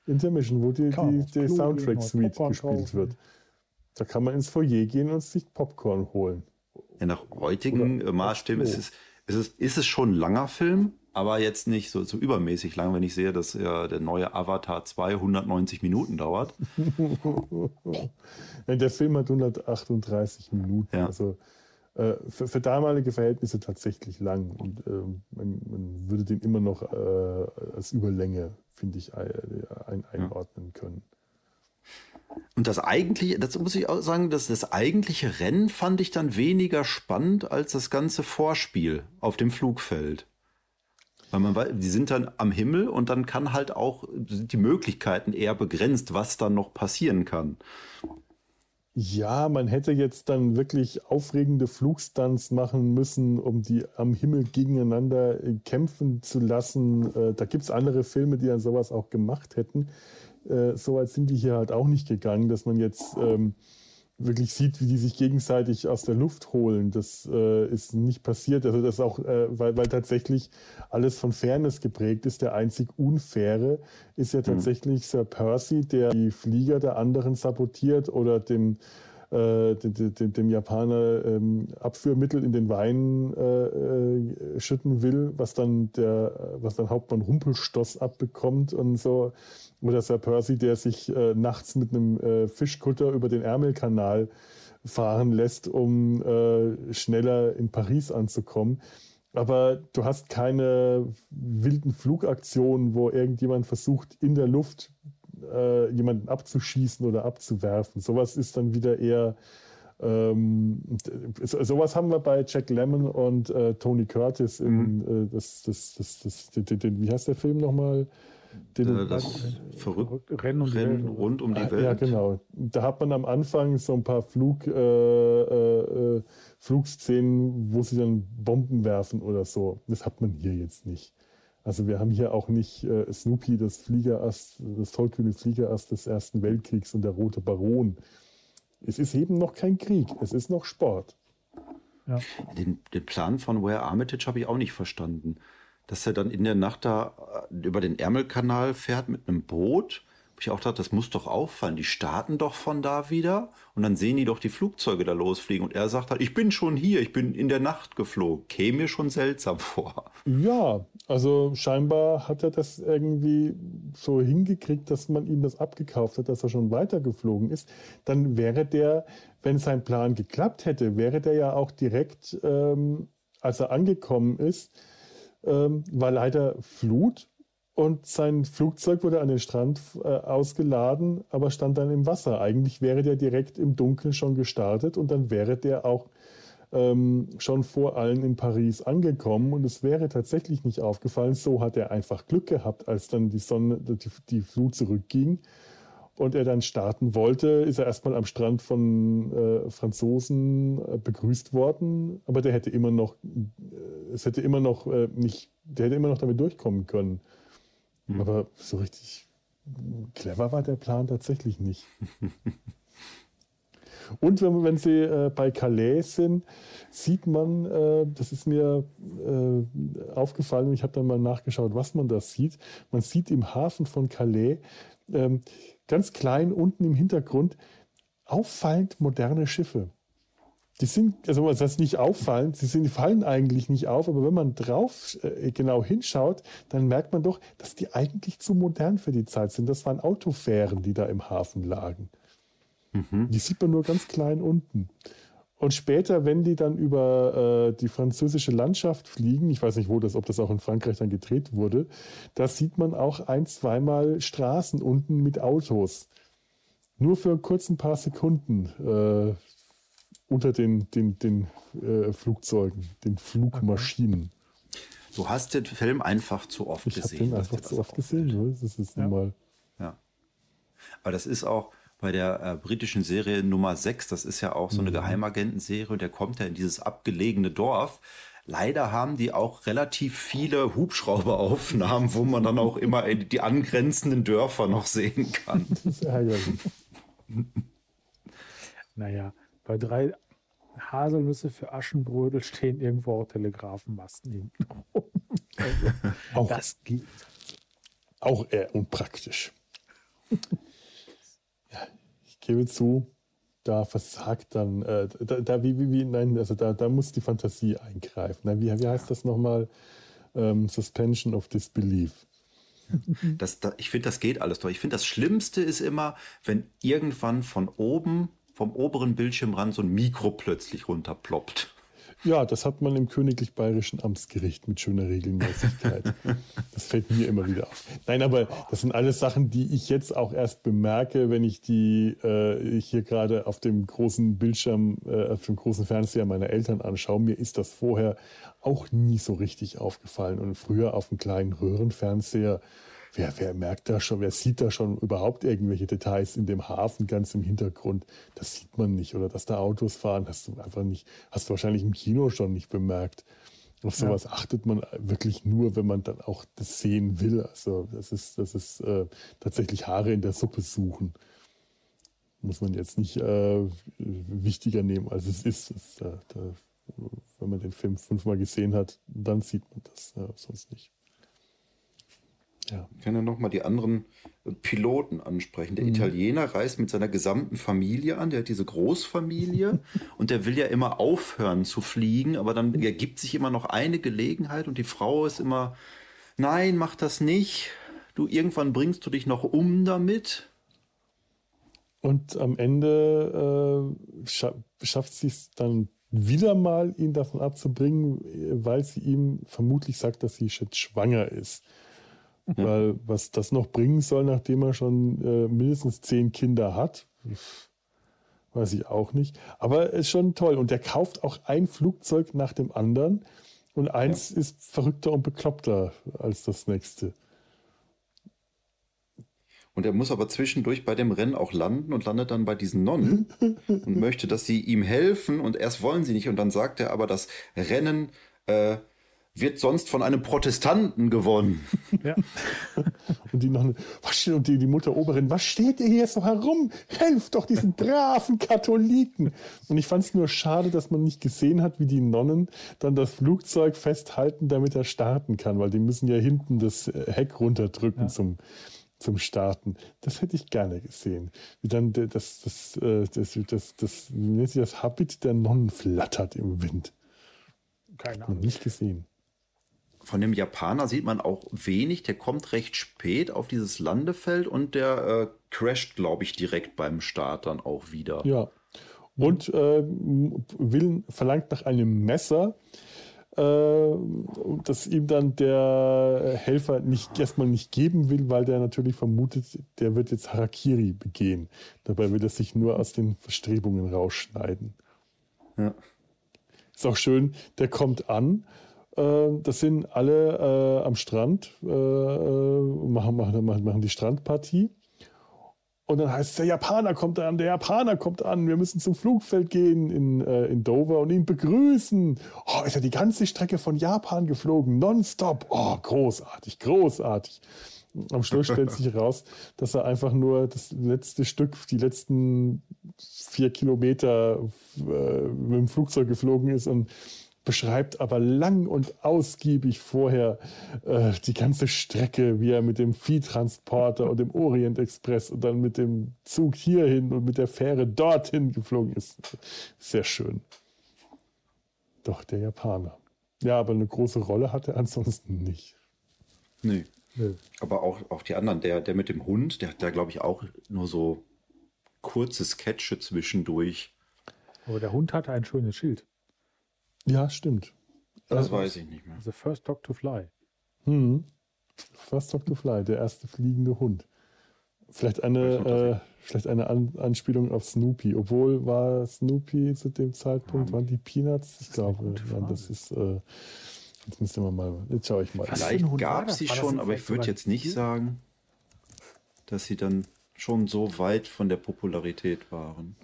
die Intermission, wo die, die, die Soundtrack-Suite gespielt wird. Da kann man ins Foyer gehen und sich Popcorn holen. Ja, nach heutigen Oder Maßstäben ist es, ist, es, ist es schon ein langer Film, aber jetzt nicht so, so übermäßig lang, wenn ich sehe, dass ja der neue Avatar 290 Minuten dauert. ja, der Film hat 138 Minuten. Ja. Also äh, für, für, damalige Verhältnisse tatsächlich lang. Und äh, man, man, würde den immer noch äh, als Überlänge, finde ich, ein, einordnen können. Und das eigentliche, das muss ich auch sagen, dass das eigentliche Rennen fand ich dann weniger spannend als das ganze Vorspiel auf dem Flugfeld. Weil man weiß, die sind dann am Himmel und dann kann halt auch, sind die Möglichkeiten eher begrenzt, was dann noch passieren kann. Ja, man hätte jetzt dann wirklich aufregende Flugstunts machen müssen, um die am Himmel gegeneinander äh, kämpfen zu lassen. Äh, da gibt es andere Filme, die dann sowas auch gemacht hätten. Äh, Soweit sind die hier halt auch nicht gegangen, dass man jetzt ähm, wirklich sieht, wie die sich gegenseitig aus der Luft holen. Das äh, ist nicht passiert. Also das auch, äh, weil, weil tatsächlich alles von Fairness geprägt ist. Der einzig Unfaire ist ja mhm. tatsächlich mhm. Sir Percy, der die Flieger der anderen sabotiert oder dem äh, dem, dem, dem, Japaner ähm, Abführmittel in den Wein äh, äh, schütten will, was dann der, was dann Hauptmann Rumpelstoß abbekommt und so. Oder Sir Percy, der sich äh, nachts mit einem äh, Fischkutter über den Ärmelkanal fahren lässt, um äh, schneller in Paris anzukommen. Aber du hast keine wilden Flugaktionen, wo irgendjemand versucht, in der Luft äh, jemanden abzuschießen oder abzuwerfen. Sowas ist dann wieder eher ähm, sowas haben wir bei Jack Lemmon und äh, Tony Curtis in mhm. äh, das, das, das, das, den, den, wie heißt der Film nochmal? Den, äh, das verrückt Rennen, um Rennen rund um die ah, Welt. Ja, genau. Da hat man am Anfang so ein paar Flug, äh, äh, äh, Flugszenen, wo sie dann Bomben werfen oder so. Das hat man hier jetzt nicht. Also wir haben hier auch nicht äh, Snoopy, das Fliegerass, das tollkühne Fliegerass des Ersten Weltkriegs und der Rote Baron. Es ist eben noch kein Krieg, es ist noch Sport. Ja. Den, den Plan von Ware Armitage habe ich auch nicht verstanden. Dass er dann in der Nacht da äh, über den Ärmelkanal fährt mit einem Boot ich auch gedacht, das muss doch auffallen. Die starten doch von da wieder und dann sehen die doch die Flugzeuge da losfliegen. Und er sagt halt, ich bin schon hier, ich bin in der Nacht geflogen. Käme mir schon seltsam vor. Ja, also scheinbar hat er das irgendwie so hingekriegt, dass man ihm das abgekauft hat, dass er schon weitergeflogen ist. Dann wäre der, wenn sein Plan geklappt hätte, wäre der ja auch direkt, ähm, als er angekommen ist, ähm, war leider Flut und sein Flugzeug wurde an den Strand äh, ausgeladen, aber stand dann im Wasser. Eigentlich wäre der direkt im Dunkeln schon gestartet und dann wäre der auch ähm, schon vor allen in Paris angekommen und es wäre tatsächlich nicht aufgefallen. So hat er einfach Glück gehabt, als dann die Sonne, die, die Flut zurückging und er dann starten wollte, ist er erstmal am Strand von äh, Franzosen äh, begrüßt worden, aber der hätte immer noch, äh, es hätte immer noch äh, nicht, der hätte immer noch damit durchkommen können. Mhm. Aber so richtig clever war der Plan tatsächlich nicht. Und wenn, wenn Sie äh, bei Calais sind, sieht man, äh, das ist mir äh, aufgefallen, ich habe dann mal nachgeschaut, was man da sieht. Man sieht im Hafen von Calais ähm, ganz klein unten im Hintergrund auffallend moderne Schiffe. Die sind, also das heißt nicht auffallend, sie sind, fallen eigentlich nicht auf, aber wenn man drauf äh, genau hinschaut, dann merkt man doch, dass die eigentlich zu modern für die Zeit sind. Das waren Autofähren, die da im Hafen lagen. Mhm. Die sieht man nur ganz klein unten. Und später, wenn die dann über äh, die französische Landschaft fliegen, ich weiß nicht, wo das, ob das auch in Frankreich dann gedreht wurde, da sieht man auch ein, zweimal Straßen unten mit Autos. Nur für kurz ein paar Sekunden. Äh, unter den, den, den äh, Flugzeugen, den Flugmaschinen. Du hast den Film einfach zu oft ich gesehen. Ich habe den einfach zu oft gesehen. Ne? Das ist ja. normal. Ja. Aber das ist auch bei der äh, britischen Serie Nummer 6, das ist ja auch so eine mhm. Geheimagentenserie und der kommt ja in dieses abgelegene Dorf. Leider haben die auch relativ viele Hubschrauberaufnahmen, wo man dann auch immer die angrenzenden Dörfer noch sehen kann. Das ist ärgerlich. naja, bei drei Haselnüsse für Aschenbrödel stehen irgendwo auch Telegrafenmasten hinten rum. Also, auch, das geht. Auch eher unpraktisch. Gebe zu, da versagt dann, äh, da, da, wie, wie, wie, nein, also da, da muss die Fantasie eingreifen. Wie, wie heißt das nochmal? Ähm, Suspension of Disbelief. Das, da, ich finde, das geht alles durch. Ich finde, das Schlimmste ist immer, wenn irgendwann von oben vom oberen Bildschirmrand so ein Mikro plötzlich runterploppt. Ja, das hat man im Königlich Bayerischen Amtsgericht mit schöner Regelmäßigkeit. das fällt mir immer wieder auf. Nein, aber das sind alles Sachen, die ich jetzt auch erst bemerke, wenn ich die äh, hier gerade auf dem großen Bildschirm, äh, auf dem großen Fernseher meiner Eltern anschaue. Mir ist das vorher auch nie so richtig aufgefallen. Und früher auf dem kleinen Röhrenfernseher wer, wer merkt da schon, wer sieht da schon überhaupt irgendwelche Details in dem Hafen ganz im Hintergrund? Das sieht man nicht. Oder dass da Autos fahren, hast du einfach nicht, hast du wahrscheinlich im Kino schon nicht bemerkt. Auf sowas ja. achtet man wirklich nur, wenn man dann auch das sehen will. Also das ist, das ist äh, tatsächlich Haare in der Suppe suchen. Muss man jetzt nicht äh, wichtiger nehmen, als es ist. Das, äh, da, wenn man den Film fünfmal gesehen hat, dann sieht man das, sonst nicht. Ja. Ich kann ja nochmal die anderen äh, Piloten ansprechen. Der mhm. Italiener reist mit seiner gesamten Familie an, der hat diese Großfamilie und der will ja immer aufhören zu fliegen, aber dann ergibt sich immer noch eine Gelegenheit und die Frau ist immer, nein, mach das nicht. Du, irgendwann bringst du dich noch um damit. Und am Ende äh, scha schafft sie es dann wieder mal, ihn davon abzubringen, weil sie ihm vermutlich sagt, dass sie jetzt schwanger ist. Weil was das noch bringen soll, nachdem er schon äh, mindestens zehn Kinder hat, weiß ich auch nicht. Aber ist schon toll. Und der kauft auch ein Flugzeug nach dem anderen. Und eins ja. ist verrückter und bekloppter als das nächste. Und er muss aber zwischendurch bei dem Rennen auch landen und landet dann bei diesen Nonnen und möchte, dass sie ihm helfen. Und erst wollen sie nicht. Und dann sagt er aber, das Rennen äh, wird sonst von einem Protestanten gewonnen. Ja. und die, noch, was, und die, die Mutter Oberin, was steht ihr hier so herum? Helft doch diesen braven Katholiken. Und ich fand es nur schade, dass man nicht gesehen hat, wie die Nonnen dann das Flugzeug festhalten, damit er starten kann, weil die müssen ja hinten das Heck runterdrücken ja. zum zum Starten. Das hätte ich gerne gesehen. Wie dann das, das, das, äh, das, das, das, das, das Habit der Nonnen flattert im Wind. Keine Ahnung. Nicht gesehen. Von dem Japaner sieht man auch wenig. Der kommt recht spät auf dieses Landefeld und der äh, crasht, glaube ich, direkt beim Start dann auch wieder. Ja. Und äh, will, verlangt nach einem Messer, äh, das ihm dann der Helfer nicht erstmal nicht geben will, weil der natürlich vermutet, der wird jetzt Harakiri begehen. Dabei will er sich nur aus den Verstrebungen rausschneiden. Ja. Ist auch schön, der kommt an. Äh, das sind alle äh, am Strand, äh, äh machen, machen, machen die Strandpartie. Und dann heißt es, der Japaner kommt an, der Japaner kommt an, wir müssen zum Flugfeld gehen in, äh, in Dover und ihn begrüßen. Oh, ist er die ganze Strecke von Japan geflogen, nonstop. Oh, großartig, großartig. Am Schluss stellt sich heraus, dass er einfach nur das letzte Stück, die letzten vier Kilometer äh, mit dem Flugzeug geflogen ist und beschreibt aber lang und ausgiebig vorher äh, die ganze Strecke, wie er mit dem Viehtransporter und dem Orient Express und dann mit dem Zug hierhin und mit der Fähre dorthin geflogen ist. Sehr schön. Doch der Japaner. Ja, aber eine große Rolle hat er ansonsten nicht. Nee. nee. Aber auch, auch die anderen, der, der mit dem Hund, der hat da, glaube ich, auch nur so kurze Sketche zwischendurch. Aber der Hund hatte ein schönes Schild. Ja, stimmt. Das äh, weiß ich nicht mehr. The First Dog to Fly. Hm. First Dog to Fly, der erste fliegende Hund. Vielleicht eine, äh, vielleicht eine An Anspielung auf Snoopy. Obwohl war Snoopy zu dem Zeitpunkt, ja. waren die Peanuts? Ich glaube, ja, das ist. Äh, jetzt müsst ihr mal. Jetzt schaue ich mal. Vielleicht gab es sie schon, aber ich würde jetzt nicht sagen, dass sie dann schon so weit von der Popularität waren.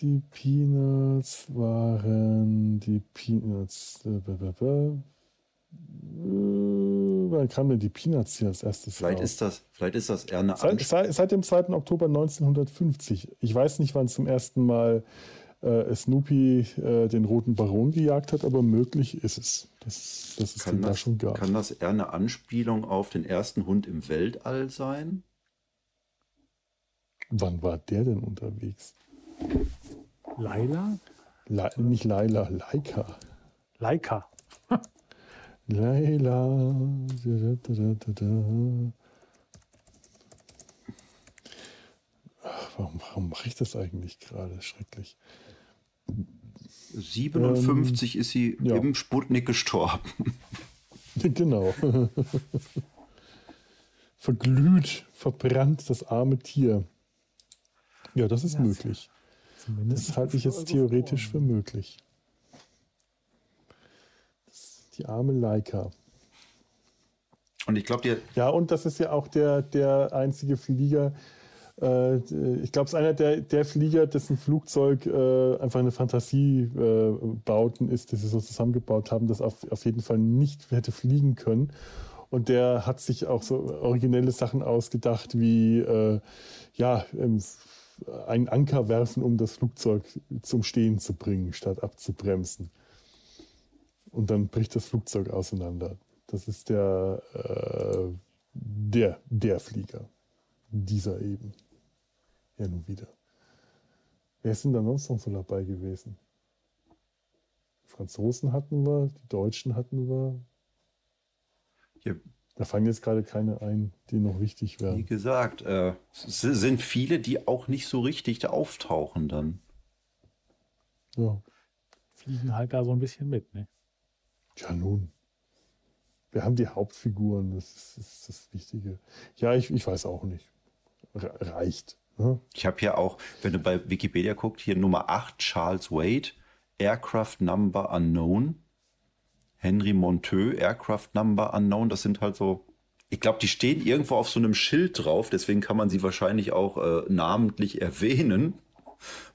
Die Peanuts waren die Peanuts. Wann kam denn die Peanuts hier als erstes vielleicht Ist das, vielleicht ist das eher eine seit, seit, seit, dem 2. Oktober 1950. Ich weiß nicht, wann zum ersten Mal äh, Snoopy äh, den roten Baron gejagt hat, aber möglich ist es. Das, das ist kann, das, da schon gab. kann das eher eine Anspielung auf den ersten Hund im Weltall sein? Wann war der denn unterwegs? Laila? Le nicht Laila, Laika. Laika. Laila. Da, da, da, Ach, warum, warum mache ich das eigentlich gerade? Schrecklich. 57 ähm, ist sie ja. im Sputnik gestorben. Genau. Verglüht, verbrannt das arme Tier. Ja, das ist ja, möglich. Das halte ich jetzt theoretisch für möglich. Die arme Leica. Und ich glaube, Ja, und das ist ja auch der, der einzige Flieger. Äh, ich glaube, es ist einer der, der Flieger, dessen Flugzeug äh, einfach eine Fantasiebauten äh, ist, die sie so zusammengebaut haben, das auf, auf jeden Fall nicht hätte fliegen können. Und der hat sich auch so originelle Sachen ausgedacht, wie äh, ja, ähm, einen Anker werfen, um das Flugzeug zum Stehen zu bringen, statt abzubremsen. Und dann bricht das Flugzeug auseinander. Das ist der, äh, der, der Flieger. Dieser eben. Ja, nun wieder. Wer sind da sonst noch so dabei gewesen? Die Franzosen hatten wir, die Deutschen hatten wir. Ja, da fallen jetzt gerade keine ein, die noch wichtig wären. Wie gesagt, äh, es sind viele, die auch nicht so richtig da auftauchen dann. Ja. Fliegen halt da so ein bisschen mit, ne? Ja, nun. Wir haben die Hauptfiguren, das ist, das, ist das Wichtige. Ja, ich, ich weiß auch nicht. Reicht. Ne? Ich habe hier auch, wenn du bei Wikipedia guckst, hier Nummer 8, Charles Wade, Aircraft Number Unknown. Henry Monteux, Aircraft Number Unknown, das sind halt so, ich glaube, die stehen irgendwo auf so einem Schild drauf, deswegen kann man sie wahrscheinlich auch äh, namentlich erwähnen,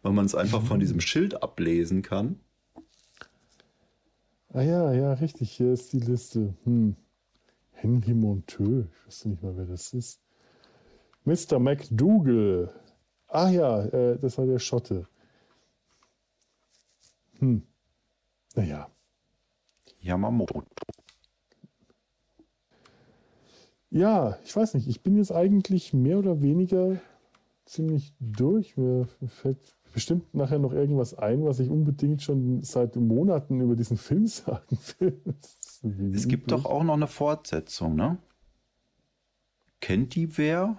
weil man es einfach von diesem Schild ablesen kann. Ah ja, ja, richtig, hier ist die Liste. Hm. Henry Monteux, ich wüsste nicht mal, wer das ist. Mr. McDougall. Ah ja, äh, das war der Schotte. Hm. Naja, Yamamoto. Ja, ich weiß nicht. Ich bin jetzt eigentlich mehr oder weniger ziemlich durch. Mir fällt bestimmt nachher noch irgendwas ein, was ich unbedingt schon seit Monaten über diesen Film sagen will. Es gibt doch auch noch eine Fortsetzung, ne? Kennt die wer?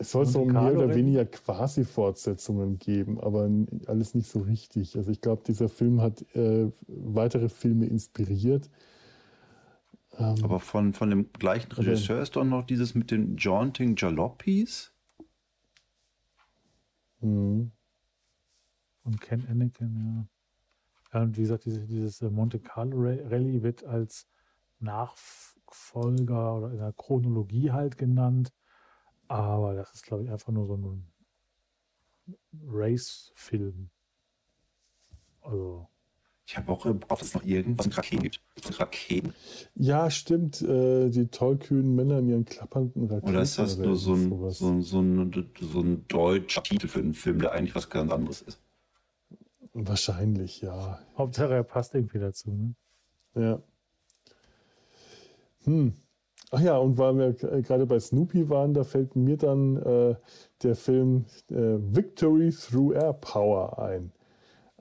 Es soll so mehr oder weniger quasi Fortsetzungen geben, aber alles nicht so richtig. Also ich glaube, dieser Film hat äh, weitere Filme inspiriert. Ähm, aber von, von dem gleichen Regisseur aber, ist doch noch dieses mit den Jaunting Jalopies. Mhm. Und Ken Anakin, ja. ja. Und wie gesagt, dieses, dieses äh, Monte Carlo Rally wird als Nachfolger oder in der Chronologie halt genannt. Aber das ist, glaube ich, einfach nur so ein Race-Film. Also. Ich habe auch im Kopf, dass es noch irgendwas mit Raketen gibt. Raketen. Ja, stimmt. Äh, die tollkühnen Männer in ihren klappernden Raketen. Oder ist das nur so ein, so, so, ein, so ein deutscher Titel für einen Film, der eigentlich was ganz anderes ist? Wahrscheinlich, ja. Hauptsache, er passt irgendwie dazu. Ne? Ja. Hm. Ach ja, und weil wir äh, gerade bei Snoopy waren, da fällt mir dann äh, der Film äh, Victory Through Air Power ein.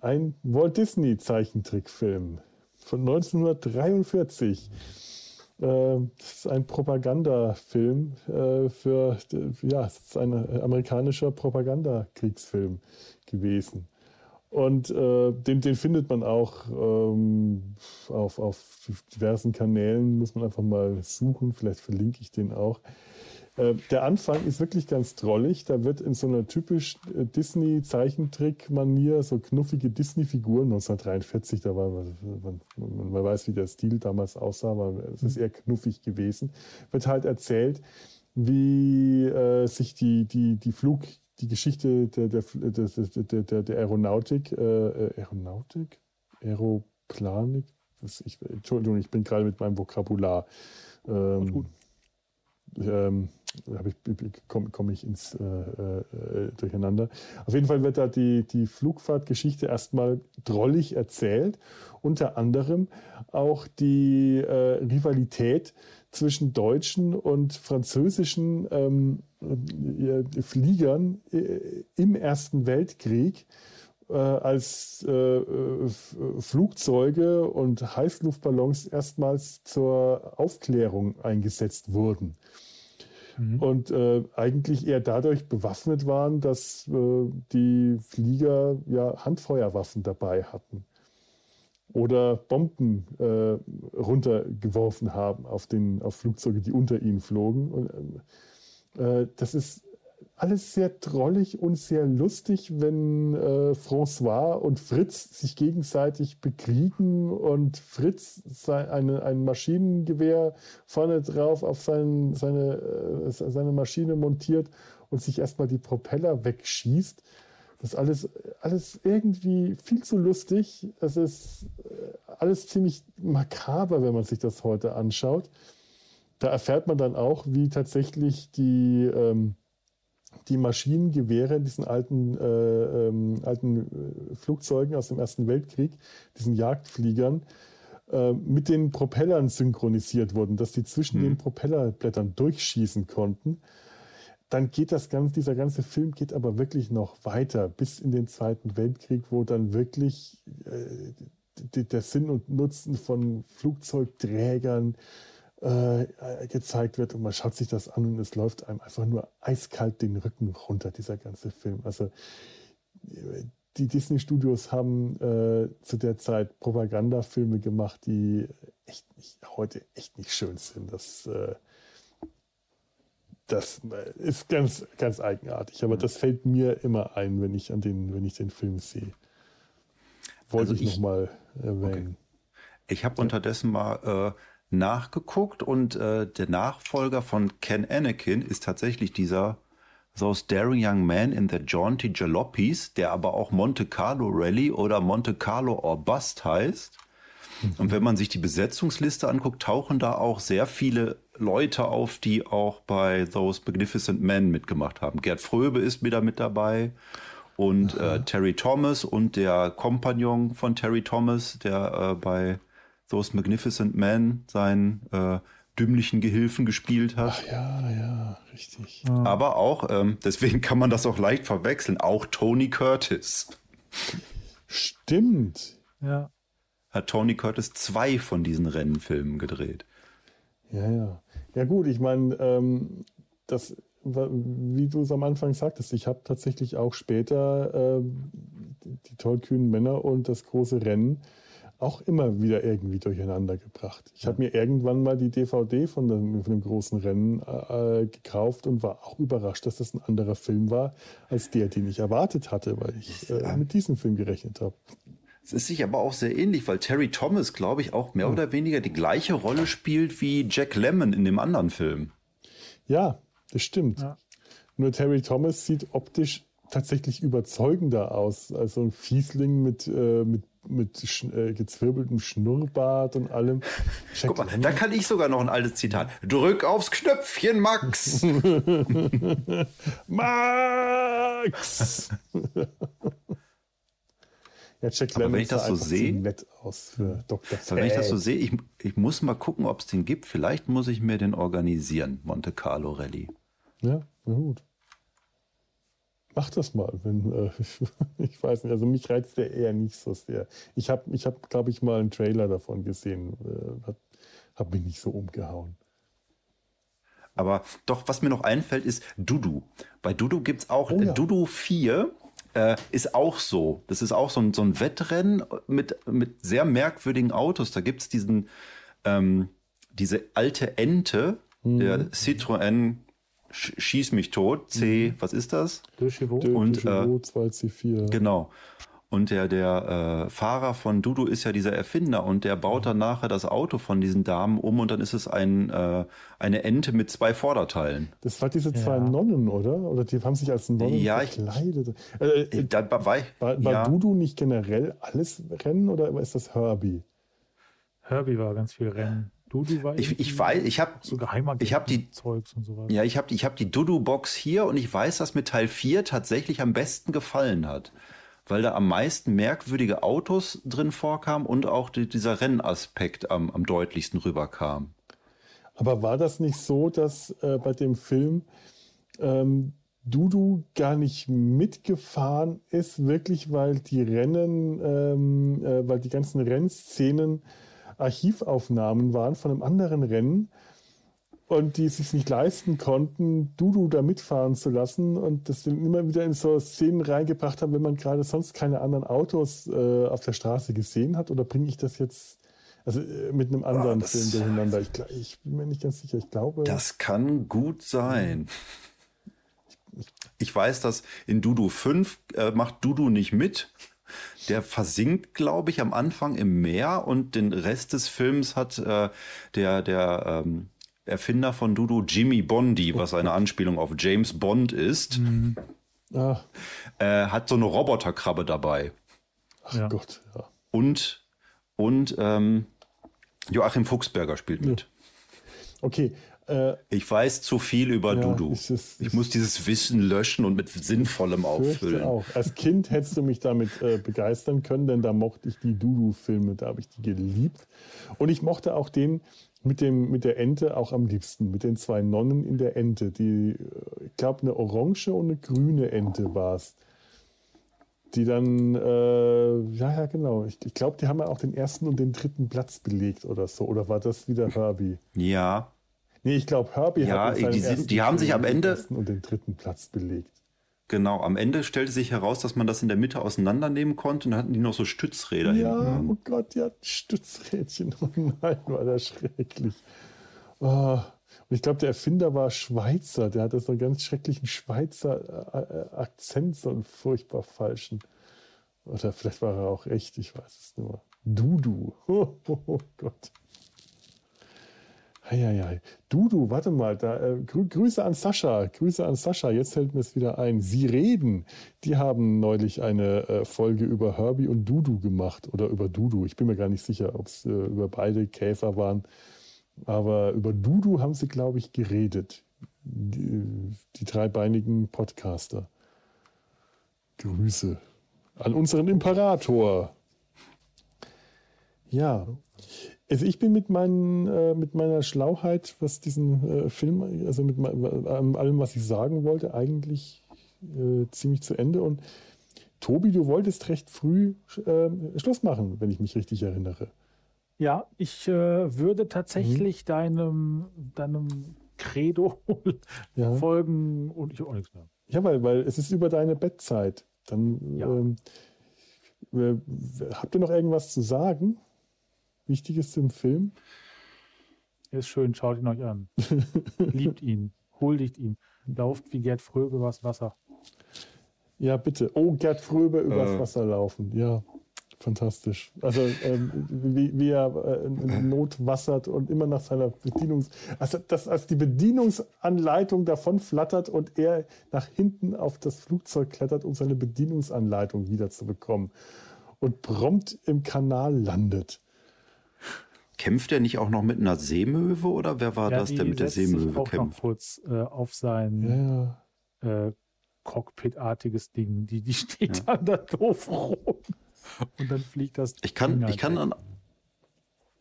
Ein Walt Disney Zeichentrickfilm von 1943. Äh, das ist ein Propagandafilm äh, für, ja, es ist ein amerikanischer Propagandakriegsfilm gewesen. Und äh, den, den findet man auch ähm, auf, auf diversen Kanälen, muss man einfach mal suchen, vielleicht verlinke ich den auch. Äh, der Anfang ist wirklich ganz drollig. Da wird in so einer typisch äh, Disney-Zeichentrick-Manier so knuffige Disney-Figuren 1943, da war man, man, weiß, wie der Stil damals aussah, aber es ist eher knuffig gewesen, wird halt erzählt, wie äh, sich die, die, die Flug die Geschichte der, der, der, der, der Aeronautik, äh, äh, Aeronautik? Aeroplanik? Das, ich, Entschuldigung, ich bin gerade mit meinem Vokabular. Ähm, gut. Ähm, komme komm ich ins äh, äh, Durcheinander. Auf jeden Fall wird da die, die Flugfahrtgeschichte erstmal drollig erzählt. Unter anderem auch die äh, Rivalität zwischen deutschen und französischen ähm, äh, Fliegern äh, im Ersten Weltkrieg, äh, als äh, Flugzeuge und Heißluftballons erstmals zur Aufklärung eingesetzt wurden. Mhm. Und äh, eigentlich eher dadurch bewaffnet waren, dass äh, die Flieger ja Handfeuerwaffen dabei hatten oder Bomben äh, runtergeworfen haben auf, den, auf Flugzeuge, die unter ihnen flogen. Und, äh, das ist alles sehr trollig und sehr lustig, wenn äh, François und Fritz sich gegenseitig bekriegen und Fritz sein, eine, ein Maschinengewehr vorne drauf auf sein, seine, äh, seine Maschine montiert und sich erstmal die Propeller wegschießt. Das ist alles, alles irgendwie viel zu lustig. Es ist äh, alles ziemlich makaber, wenn man sich das heute anschaut. Da erfährt man dann auch, wie tatsächlich die, ähm, die Maschinengewehre in diesen alten, äh, ähm, alten äh, Flugzeugen aus dem Ersten Weltkrieg, diesen Jagdfliegern, äh, mit den Propellern synchronisiert wurden, dass die zwischen mhm. den Propellerblättern durchschießen konnten dann geht das ganze, dieser ganze Film geht aber wirklich noch weiter bis in den Zweiten Weltkrieg, wo dann wirklich äh, der Sinn und Nutzen von Flugzeugträgern äh, gezeigt wird und man schaut sich das an und es läuft einem einfach nur eiskalt den Rücken runter, dieser ganze Film. Also die Disney-Studios haben äh, zu der Zeit Propagandafilme gemacht, die echt nicht, heute echt nicht schön sind. Das äh, das ist ganz, ganz eigenartig. Aber das fällt mir immer ein, wenn ich an den, wenn ich den Film sehe. Wollte also ich, ich nochmal erwähnen. Okay. Ich habe ja. unterdessen mal äh, nachgeguckt und äh, der Nachfolger von Ken Anakin ist tatsächlich dieser Those Daring Young Men in the Jaunty Jalopies, der aber auch Monte Carlo Rally oder Monte Carlo or Bust heißt. Und wenn man sich die Besetzungsliste anguckt, tauchen da auch sehr viele Leute auf, die auch bei Those Magnificent Men mitgemacht haben. Gerd Fröbe ist wieder mit dabei und äh, Terry Thomas und der Kompagnon von Terry Thomas, der äh, bei Those Magnificent Men sein äh, dümmlichen Gehilfen gespielt hat. Ach ja, ja, richtig. Aber auch, ähm, deswegen kann man das auch leicht verwechseln, auch Tony Curtis. Stimmt. Ja. Hat Tony Curtis zwei von diesen Rennfilmen gedreht. Ja, ja. Ja gut, ich meine, ähm, das, wie du es am Anfang sagtest, ich habe tatsächlich auch später äh, die tollkühnen Männer und das große Rennen auch immer wieder irgendwie durcheinander gebracht. Ich habe mir irgendwann mal die DVD von dem, von dem großen Rennen äh, gekauft und war auch überrascht, dass das ein anderer Film war als der, den ich erwartet hatte, weil ich äh, mit diesem Film gerechnet habe. Es ist sich aber auch sehr ähnlich, weil Terry Thomas, glaube ich, auch mehr oder weniger die gleiche Rolle spielt wie Jack Lemmon in dem anderen Film. Ja, das stimmt. Ja. Nur Terry Thomas sieht optisch tatsächlich überzeugender aus als so ein Fiesling mit, äh, mit, mit sch äh, gezwirbeltem Schnurrbart und allem. Guck mal, da kann ich sogar noch ein altes Zitat. Drück aufs Knöpfchen, Max! Max! Ja, Jack Aber wenn ich das so sehe, nett aus für Dr. Aber wenn ich das so sehe, ich, ich muss mal gucken, ob es den gibt. Vielleicht muss ich mir den organisieren, Monte Carlo Rally. Ja, na gut. Mach das mal, wenn äh, ich weiß nicht. Also mich reizt der eher nicht so sehr. Ich habe, ich hab, glaube ich, mal einen Trailer davon gesehen. Äh, hat, hat mich nicht so umgehauen. Aber doch, was mir noch einfällt, ist Dudu. Bei Dudu gibt es auch oh, ja. Dudu 4 äh, ist auch so. Das ist auch so ein, so ein Wettrennen mit, mit sehr merkwürdigen Autos. Da gibt es diesen, ähm, diese alte Ente, mhm. der Citroën Schieß mich tot, C, mhm. was ist das? De Chevaux. Und, De äh, 2C4. Genau. Und der, der äh, Fahrer von Dudu ist ja dieser Erfinder und der baut dann nachher das Auto von diesen Damen um und dann ist es ein, äh, eine Ente mit zwei Vorderteilen. Das war diese zwei ja. Nonnen, oder? Oder die haben sich als Nonnen ja, verkleidet. Ich, äh, äh da, war, war, war ja. Dudu nicht generell alles Rennen oder ist das Herbie? Herbie war ganz viel Rennen. Dudu war ich, ich weiß, ich habe so geheimer ich habe die Zeugs und so weiter. Ja, ich habe ich habe die Dudu Box hier und ich weiß, dass mir Teil 4 tatsächlich am besten gefallen hat weil da am meisten merkwürdige Autos drin vorkamen und auch die, dieser Rennaspekt am, am deutlichsten rüberkam. Aber war das nicht so, dass äh, bei dem Film ähm, Dudu gar nicht mitgefahren ist, wirklich, weil die Rennen, ähm, äh, weil die ganzen Rennszenen Archivaufnahmen waren von einem anderen Rennen und die es sich nicht leisten konnten, Dudu da mitfahren zu lassen und das dann immer wieder in so Szenen reingebracht haben, wenn man gerade sonst keine anderen Autos äh, auf der Straße gesehen hat? Oder bringe ich das jetzt also äh, mit einem anderen oh, Film durcheinander? Ich, ich, bin mir nicht ganz sicher. Ich glaube. Das kann gut sein. Ich weiß, dass in Dudu 5 äh, macht Dudu nicht mit. Der versinkt, glaube ich, am Anfang im Meer und den Rest des Films hat äh, der, der ähm, Erfinder von Dudu, Jimmy Bondi, was eine Anspielung auf James Bond ist, mhm. ah. äh, hat so eine Roboterkrabbe dabei. Ach ja. Gott, ja. Und, und ähm, Joachim Fuchsberger spielt mit. Okay. Äh, ich weiß zu viel über ja, Dudu. Ist es, ich muss dieses Wissen löschen und mit Sinnvollem auffüllen. Auch. Als Kind hättest du mich damit äh, begeistern können, denn da mochte ich die Dudu-Filme, da habe ich die geliebt. Und ich mochte auch den, mit, dem, mit der Ente auch am liebsten, mit den zwei Nonnen in der Ente. Die, ich glaube, eine orange und eine grüne Ente war es. Die dann, äh, ja, ja, genau. Ich, ich glaube, die haben ja auch den ersten und den dritten Platz belegt oder so. Oder war das wieder Herbie? Ja. Nee, ich glaube, Herbie ja, hat die, die haben sich am Ende den ersten und den dritten Platz belegt. Genau, am Ende stellte sich heraus, dass man das in der Mitte auseinandernehmen konnte und dann hatten die noch so Stützräder ja, hinten. Ja, oh Gott, ja, Stützrädchen. Oh nein, war das schrecklich. Oh. Und ich glaube, der Erfinder war Schweizer. Der hatte so einen ganz schrecklichen Schweizer äh, äh, Akzent, so einen furchtbar falschen. Oder vielleicht war er auch echt, ich weiß es nur. Dudu. Oh, oh, oh Gott. Eieiei. Du, du, warte mal. Da, äh, grü Grüße an Sascha. Grüße an Sascha. Jetzt fällt mir es wieder ein. Sie reden. Die haben neulich eine äh, Folge über Herbie und Dudu gemacht. Oder über Dudu. Ich bin mir gar nicht sicher, ob es äh, über beide Käfer waren. Aber über Dudu haben sie, glaube ich, geredet. Die, die dreibeinigen Podcaster. Grüße an unseren Imperator. Ja. Also ich bin mit, meinen, äh, mit meiner Schlauheit, was diesen äh, Film, also mit allem, was ich sagen wollte, eigentlich äh, ziemlich zu Ende. Und Tobi, du wolltest recht früh äh, Schluss machen, wenn ich mich richtig erinnere. Ja, ich äh, würde tatsächlich mhm. deinem, deinem Credo ja. folgen und ich auch nichts mehr. Ja, weil, weil es ist über deine Bettzeit. Dann ja. ähm, habt ihr noch irgendwas zu sagen? Wichtiges zum Film? Er ist schön, schaut ihn euch an. Liebt ihn, huldigt ihm, lauft wie Gerd Fröbe übers Wasser. Ja, bitte. Oh, Gerd Fröbe übers äh. Wasser laufen. Ja, fantastisch. Also, ähm, wie, wie, er äh, in Not wassert und immer nach seiner Bedienungs... Also, dass als die Bedienungsanleitung davon flattert und er nach hinten auf das Flugzeug klettert, um seine Bedienungsanleitung wiederzubekommen. Und prompt im Kanal landet. Kämpft er nicht auch noch mit einer Seemöwe oder wer war ja, das, der mit der Seemöwe auch kämpft? Noch kurz äh, auf sein ja. äh, Cockpit-artiges Ding. Die, die steht ja. dann da doof rum. Und dann fliegt das. Ich kann, ich kann dann.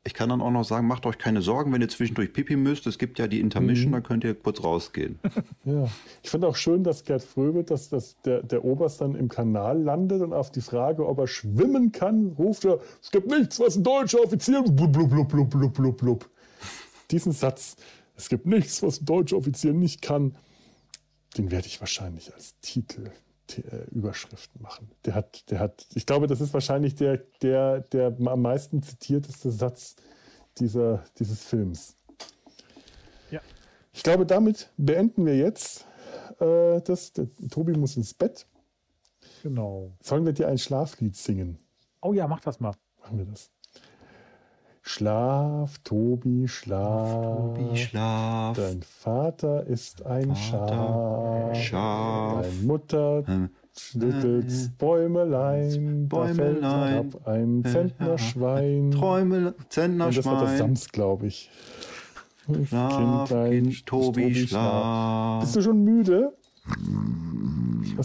Ich kann dann auch noch sagen, macht euch keine Sorgen, wenn ihr zwischendurch Pipi müsst. Es gibt ja die Intermission, mhm. da könnt ihr kurz rausgehen. Ja, ich fand auch schön, dass Gerd Fröbe, dass, dass der, der Oberst dann im Kanal landet und auf die Frage, ob er schwimmen kann, ruft er, es gibt nichts, was ein deutscher Offizier... Blub, blub, blub, blub, blub, blub, blub. Diesen Satz, es gibt nichts, was ein deutscher Offizier nicht kann, den werde ich wahrscheinlich als Titel Überschriften machen. Der hat, der hat, ich glaube, das ist wahrscheinlich der, der, der am meisten zitierteste Satz dieser, dieses Films. Ja. Ich glaube, damit beenden wir jetzt äh, das. Der, Tobi muss ins Bett. Genau. Sollen wir dir ein Schlaflied singen? Oh ja, mach das mal. Machen wir das. Schlaf, Tobi, schlaf. Tobi, schlaf. Dein Vater ist ein Vater, Schaf. Schaf. Deine Mutter schüttelt Bäumelein. Bäumelein. Da fällt herab ein Zentnerschwein. Träume, Zentnerschwein. Und das war das Sams, glaube ich. Schlaf, kind, Tobi, Tobi schlaf. schlaf. Bist du schon müde?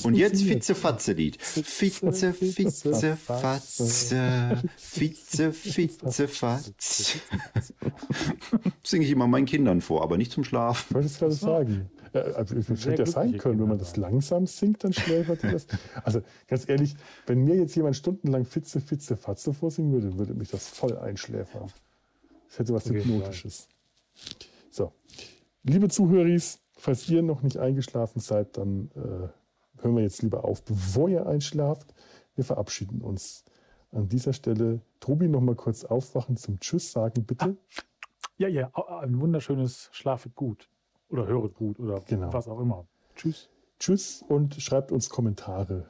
Und jetzt Fitze-Fatze-Lied. Fitze, Fitze, Fatze. Fitze, Fitze, Fatze. Singe ich immer meinen Kindern vor, aber nicht zum Schlafen. Ich wollte es gerade sagen. Äh, also, es hätte ja sein können, wenn man das langsam singt, dann schläfert das. Also ganz ehrlich, wenn mir jetzt jemand stundenlang Fitze, Fitze, Fatze vorsingen würde, würde mich das voll einschläfern. Das hätte was Hypnotisches. So, liebe Zuhöris, falls ihr noch nicht eingeschlafen seid, dann äh, hören wir jetzt lieber auf, bevor ihr einschlaft. Wir verabschieden uns an dieser Stelle. Tobi, noch mal kurz aufwachen zum Tschüss sagen, bitte. Ja, ja, ein wunderschönes Schlafet gut oder höret gut oder genau. was auch immer. Tschüss. Tschüss und schreibt uns Kommentare.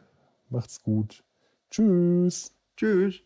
Macht's gut. Tschüss. Tschüss.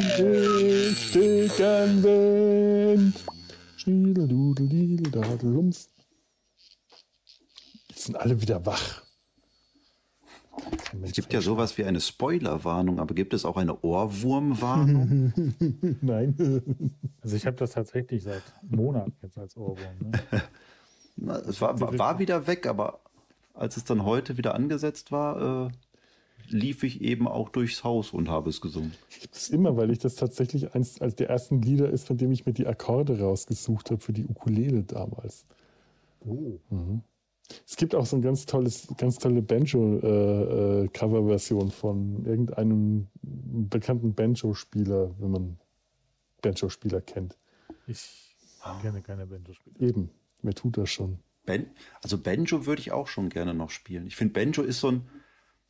Mhm. Jetzt sind alle wieder wach. Es gibt ja sowas wie eine Spoilerwarnung, aber gibt es auch eine Ohrwurmwarnung? Nein. Also ich habe das tatsächlich seit Monaten jetzt als Ohrwurm. Ne? es war, war, wieder weg, aber als es dann heute wieder angesetzt war, äh, lief ich eben auch durchs Haus und habe es gesungen. Ich habe es immer, weil ich das tatsächlich eins als der ersten Lieder ist, von dem ich mir die Akkorde rausgesucht habe für die Ukulele damals. Oh. Mhm. Es gibt auch so ein ganz tolles, ganz tolle Banjo-Cover-Version äh, äh, von irgendeinem bekannten Banjo-Spieler, wenn man Banjo-Spieler kennt. Ich kenne keine Banjo-Spieler. Eben, mir tut das schon. Ben, also Banjo würde ich auch schon gerne noch spielen. Ich finde, Banjo ist so ein,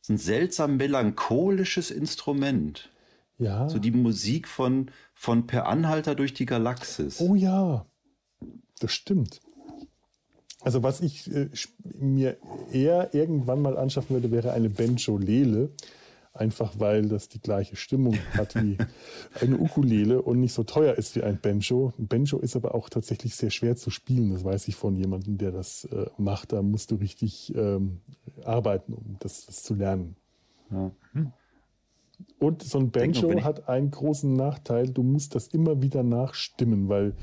so ein seltsam melancholisches Instrument. Ja. So die Musik von, von Per Anhalter durch die Galaxis. Oh ja, das stimmt. Also was ich äh, mir eher irgendwann mal anschaffen würde, wäre eine Benjo-Lele. Einfach weil das die gleiche Stimmung hat wie eine Ukulele und nicht so teuer ist wie ein Benjo. Ein Benjo ist aber auch tatsächlich sehr schwer zu spielen. Das weiß ich von jemandem, der das äh, macht. Da musst du richtig ähm, arbeiten, um das, das zu lernen. Ja. Und so ein Banjo hat einen großen Nachteil. Du musst das immer wieder nachstimmen, weil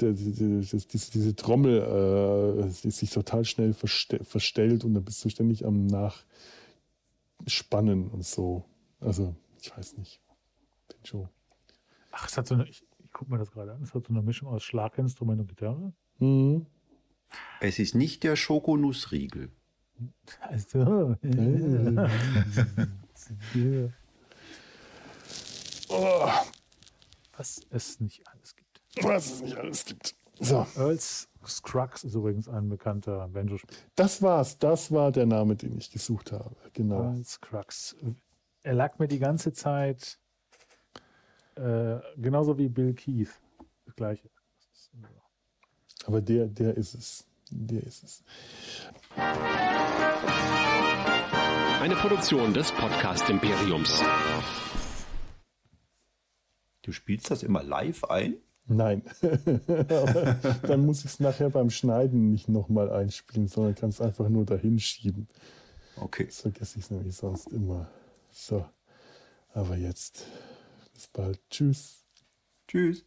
die, die, die, diese Trommel äh, sich total schnell verste verstellt und dann bist du ständig am Nachspannen und so. Also, ich weiß nicht. Banjo. Ach, es hat so eine, ich, ich gucke mir das gerade an, es hat so eine Mischung aus Schlaginstrument und Gitarre. Mhm. Es ist nicht der Schokonussriegel. Also. ja. Oh. Was es nicht alles gibt. Was es nicht alles gibt. So. Earls Scruggs ist übrigens ein bekannter banjo Das war's. Das war der Name, den ich gesucht habe. Genau. Earl Scruggs. Er lag mir die ganze Zeit äh, genauso wie Bill Keith. Das gleiche. Aber der, der ist es. Der ist es. Eine Produktion des Podcast Imperiums. Du spielst das immer live ein? Nein. dann muss ich es nachher beim Schneiden nicht nochmal einspielen, sondern kann es einfach nur dahin schieben. Okay. Das vergesse ich nämlich sonst immer. So. Aber jetzt. Bis bald. Tschüss. Tschüss.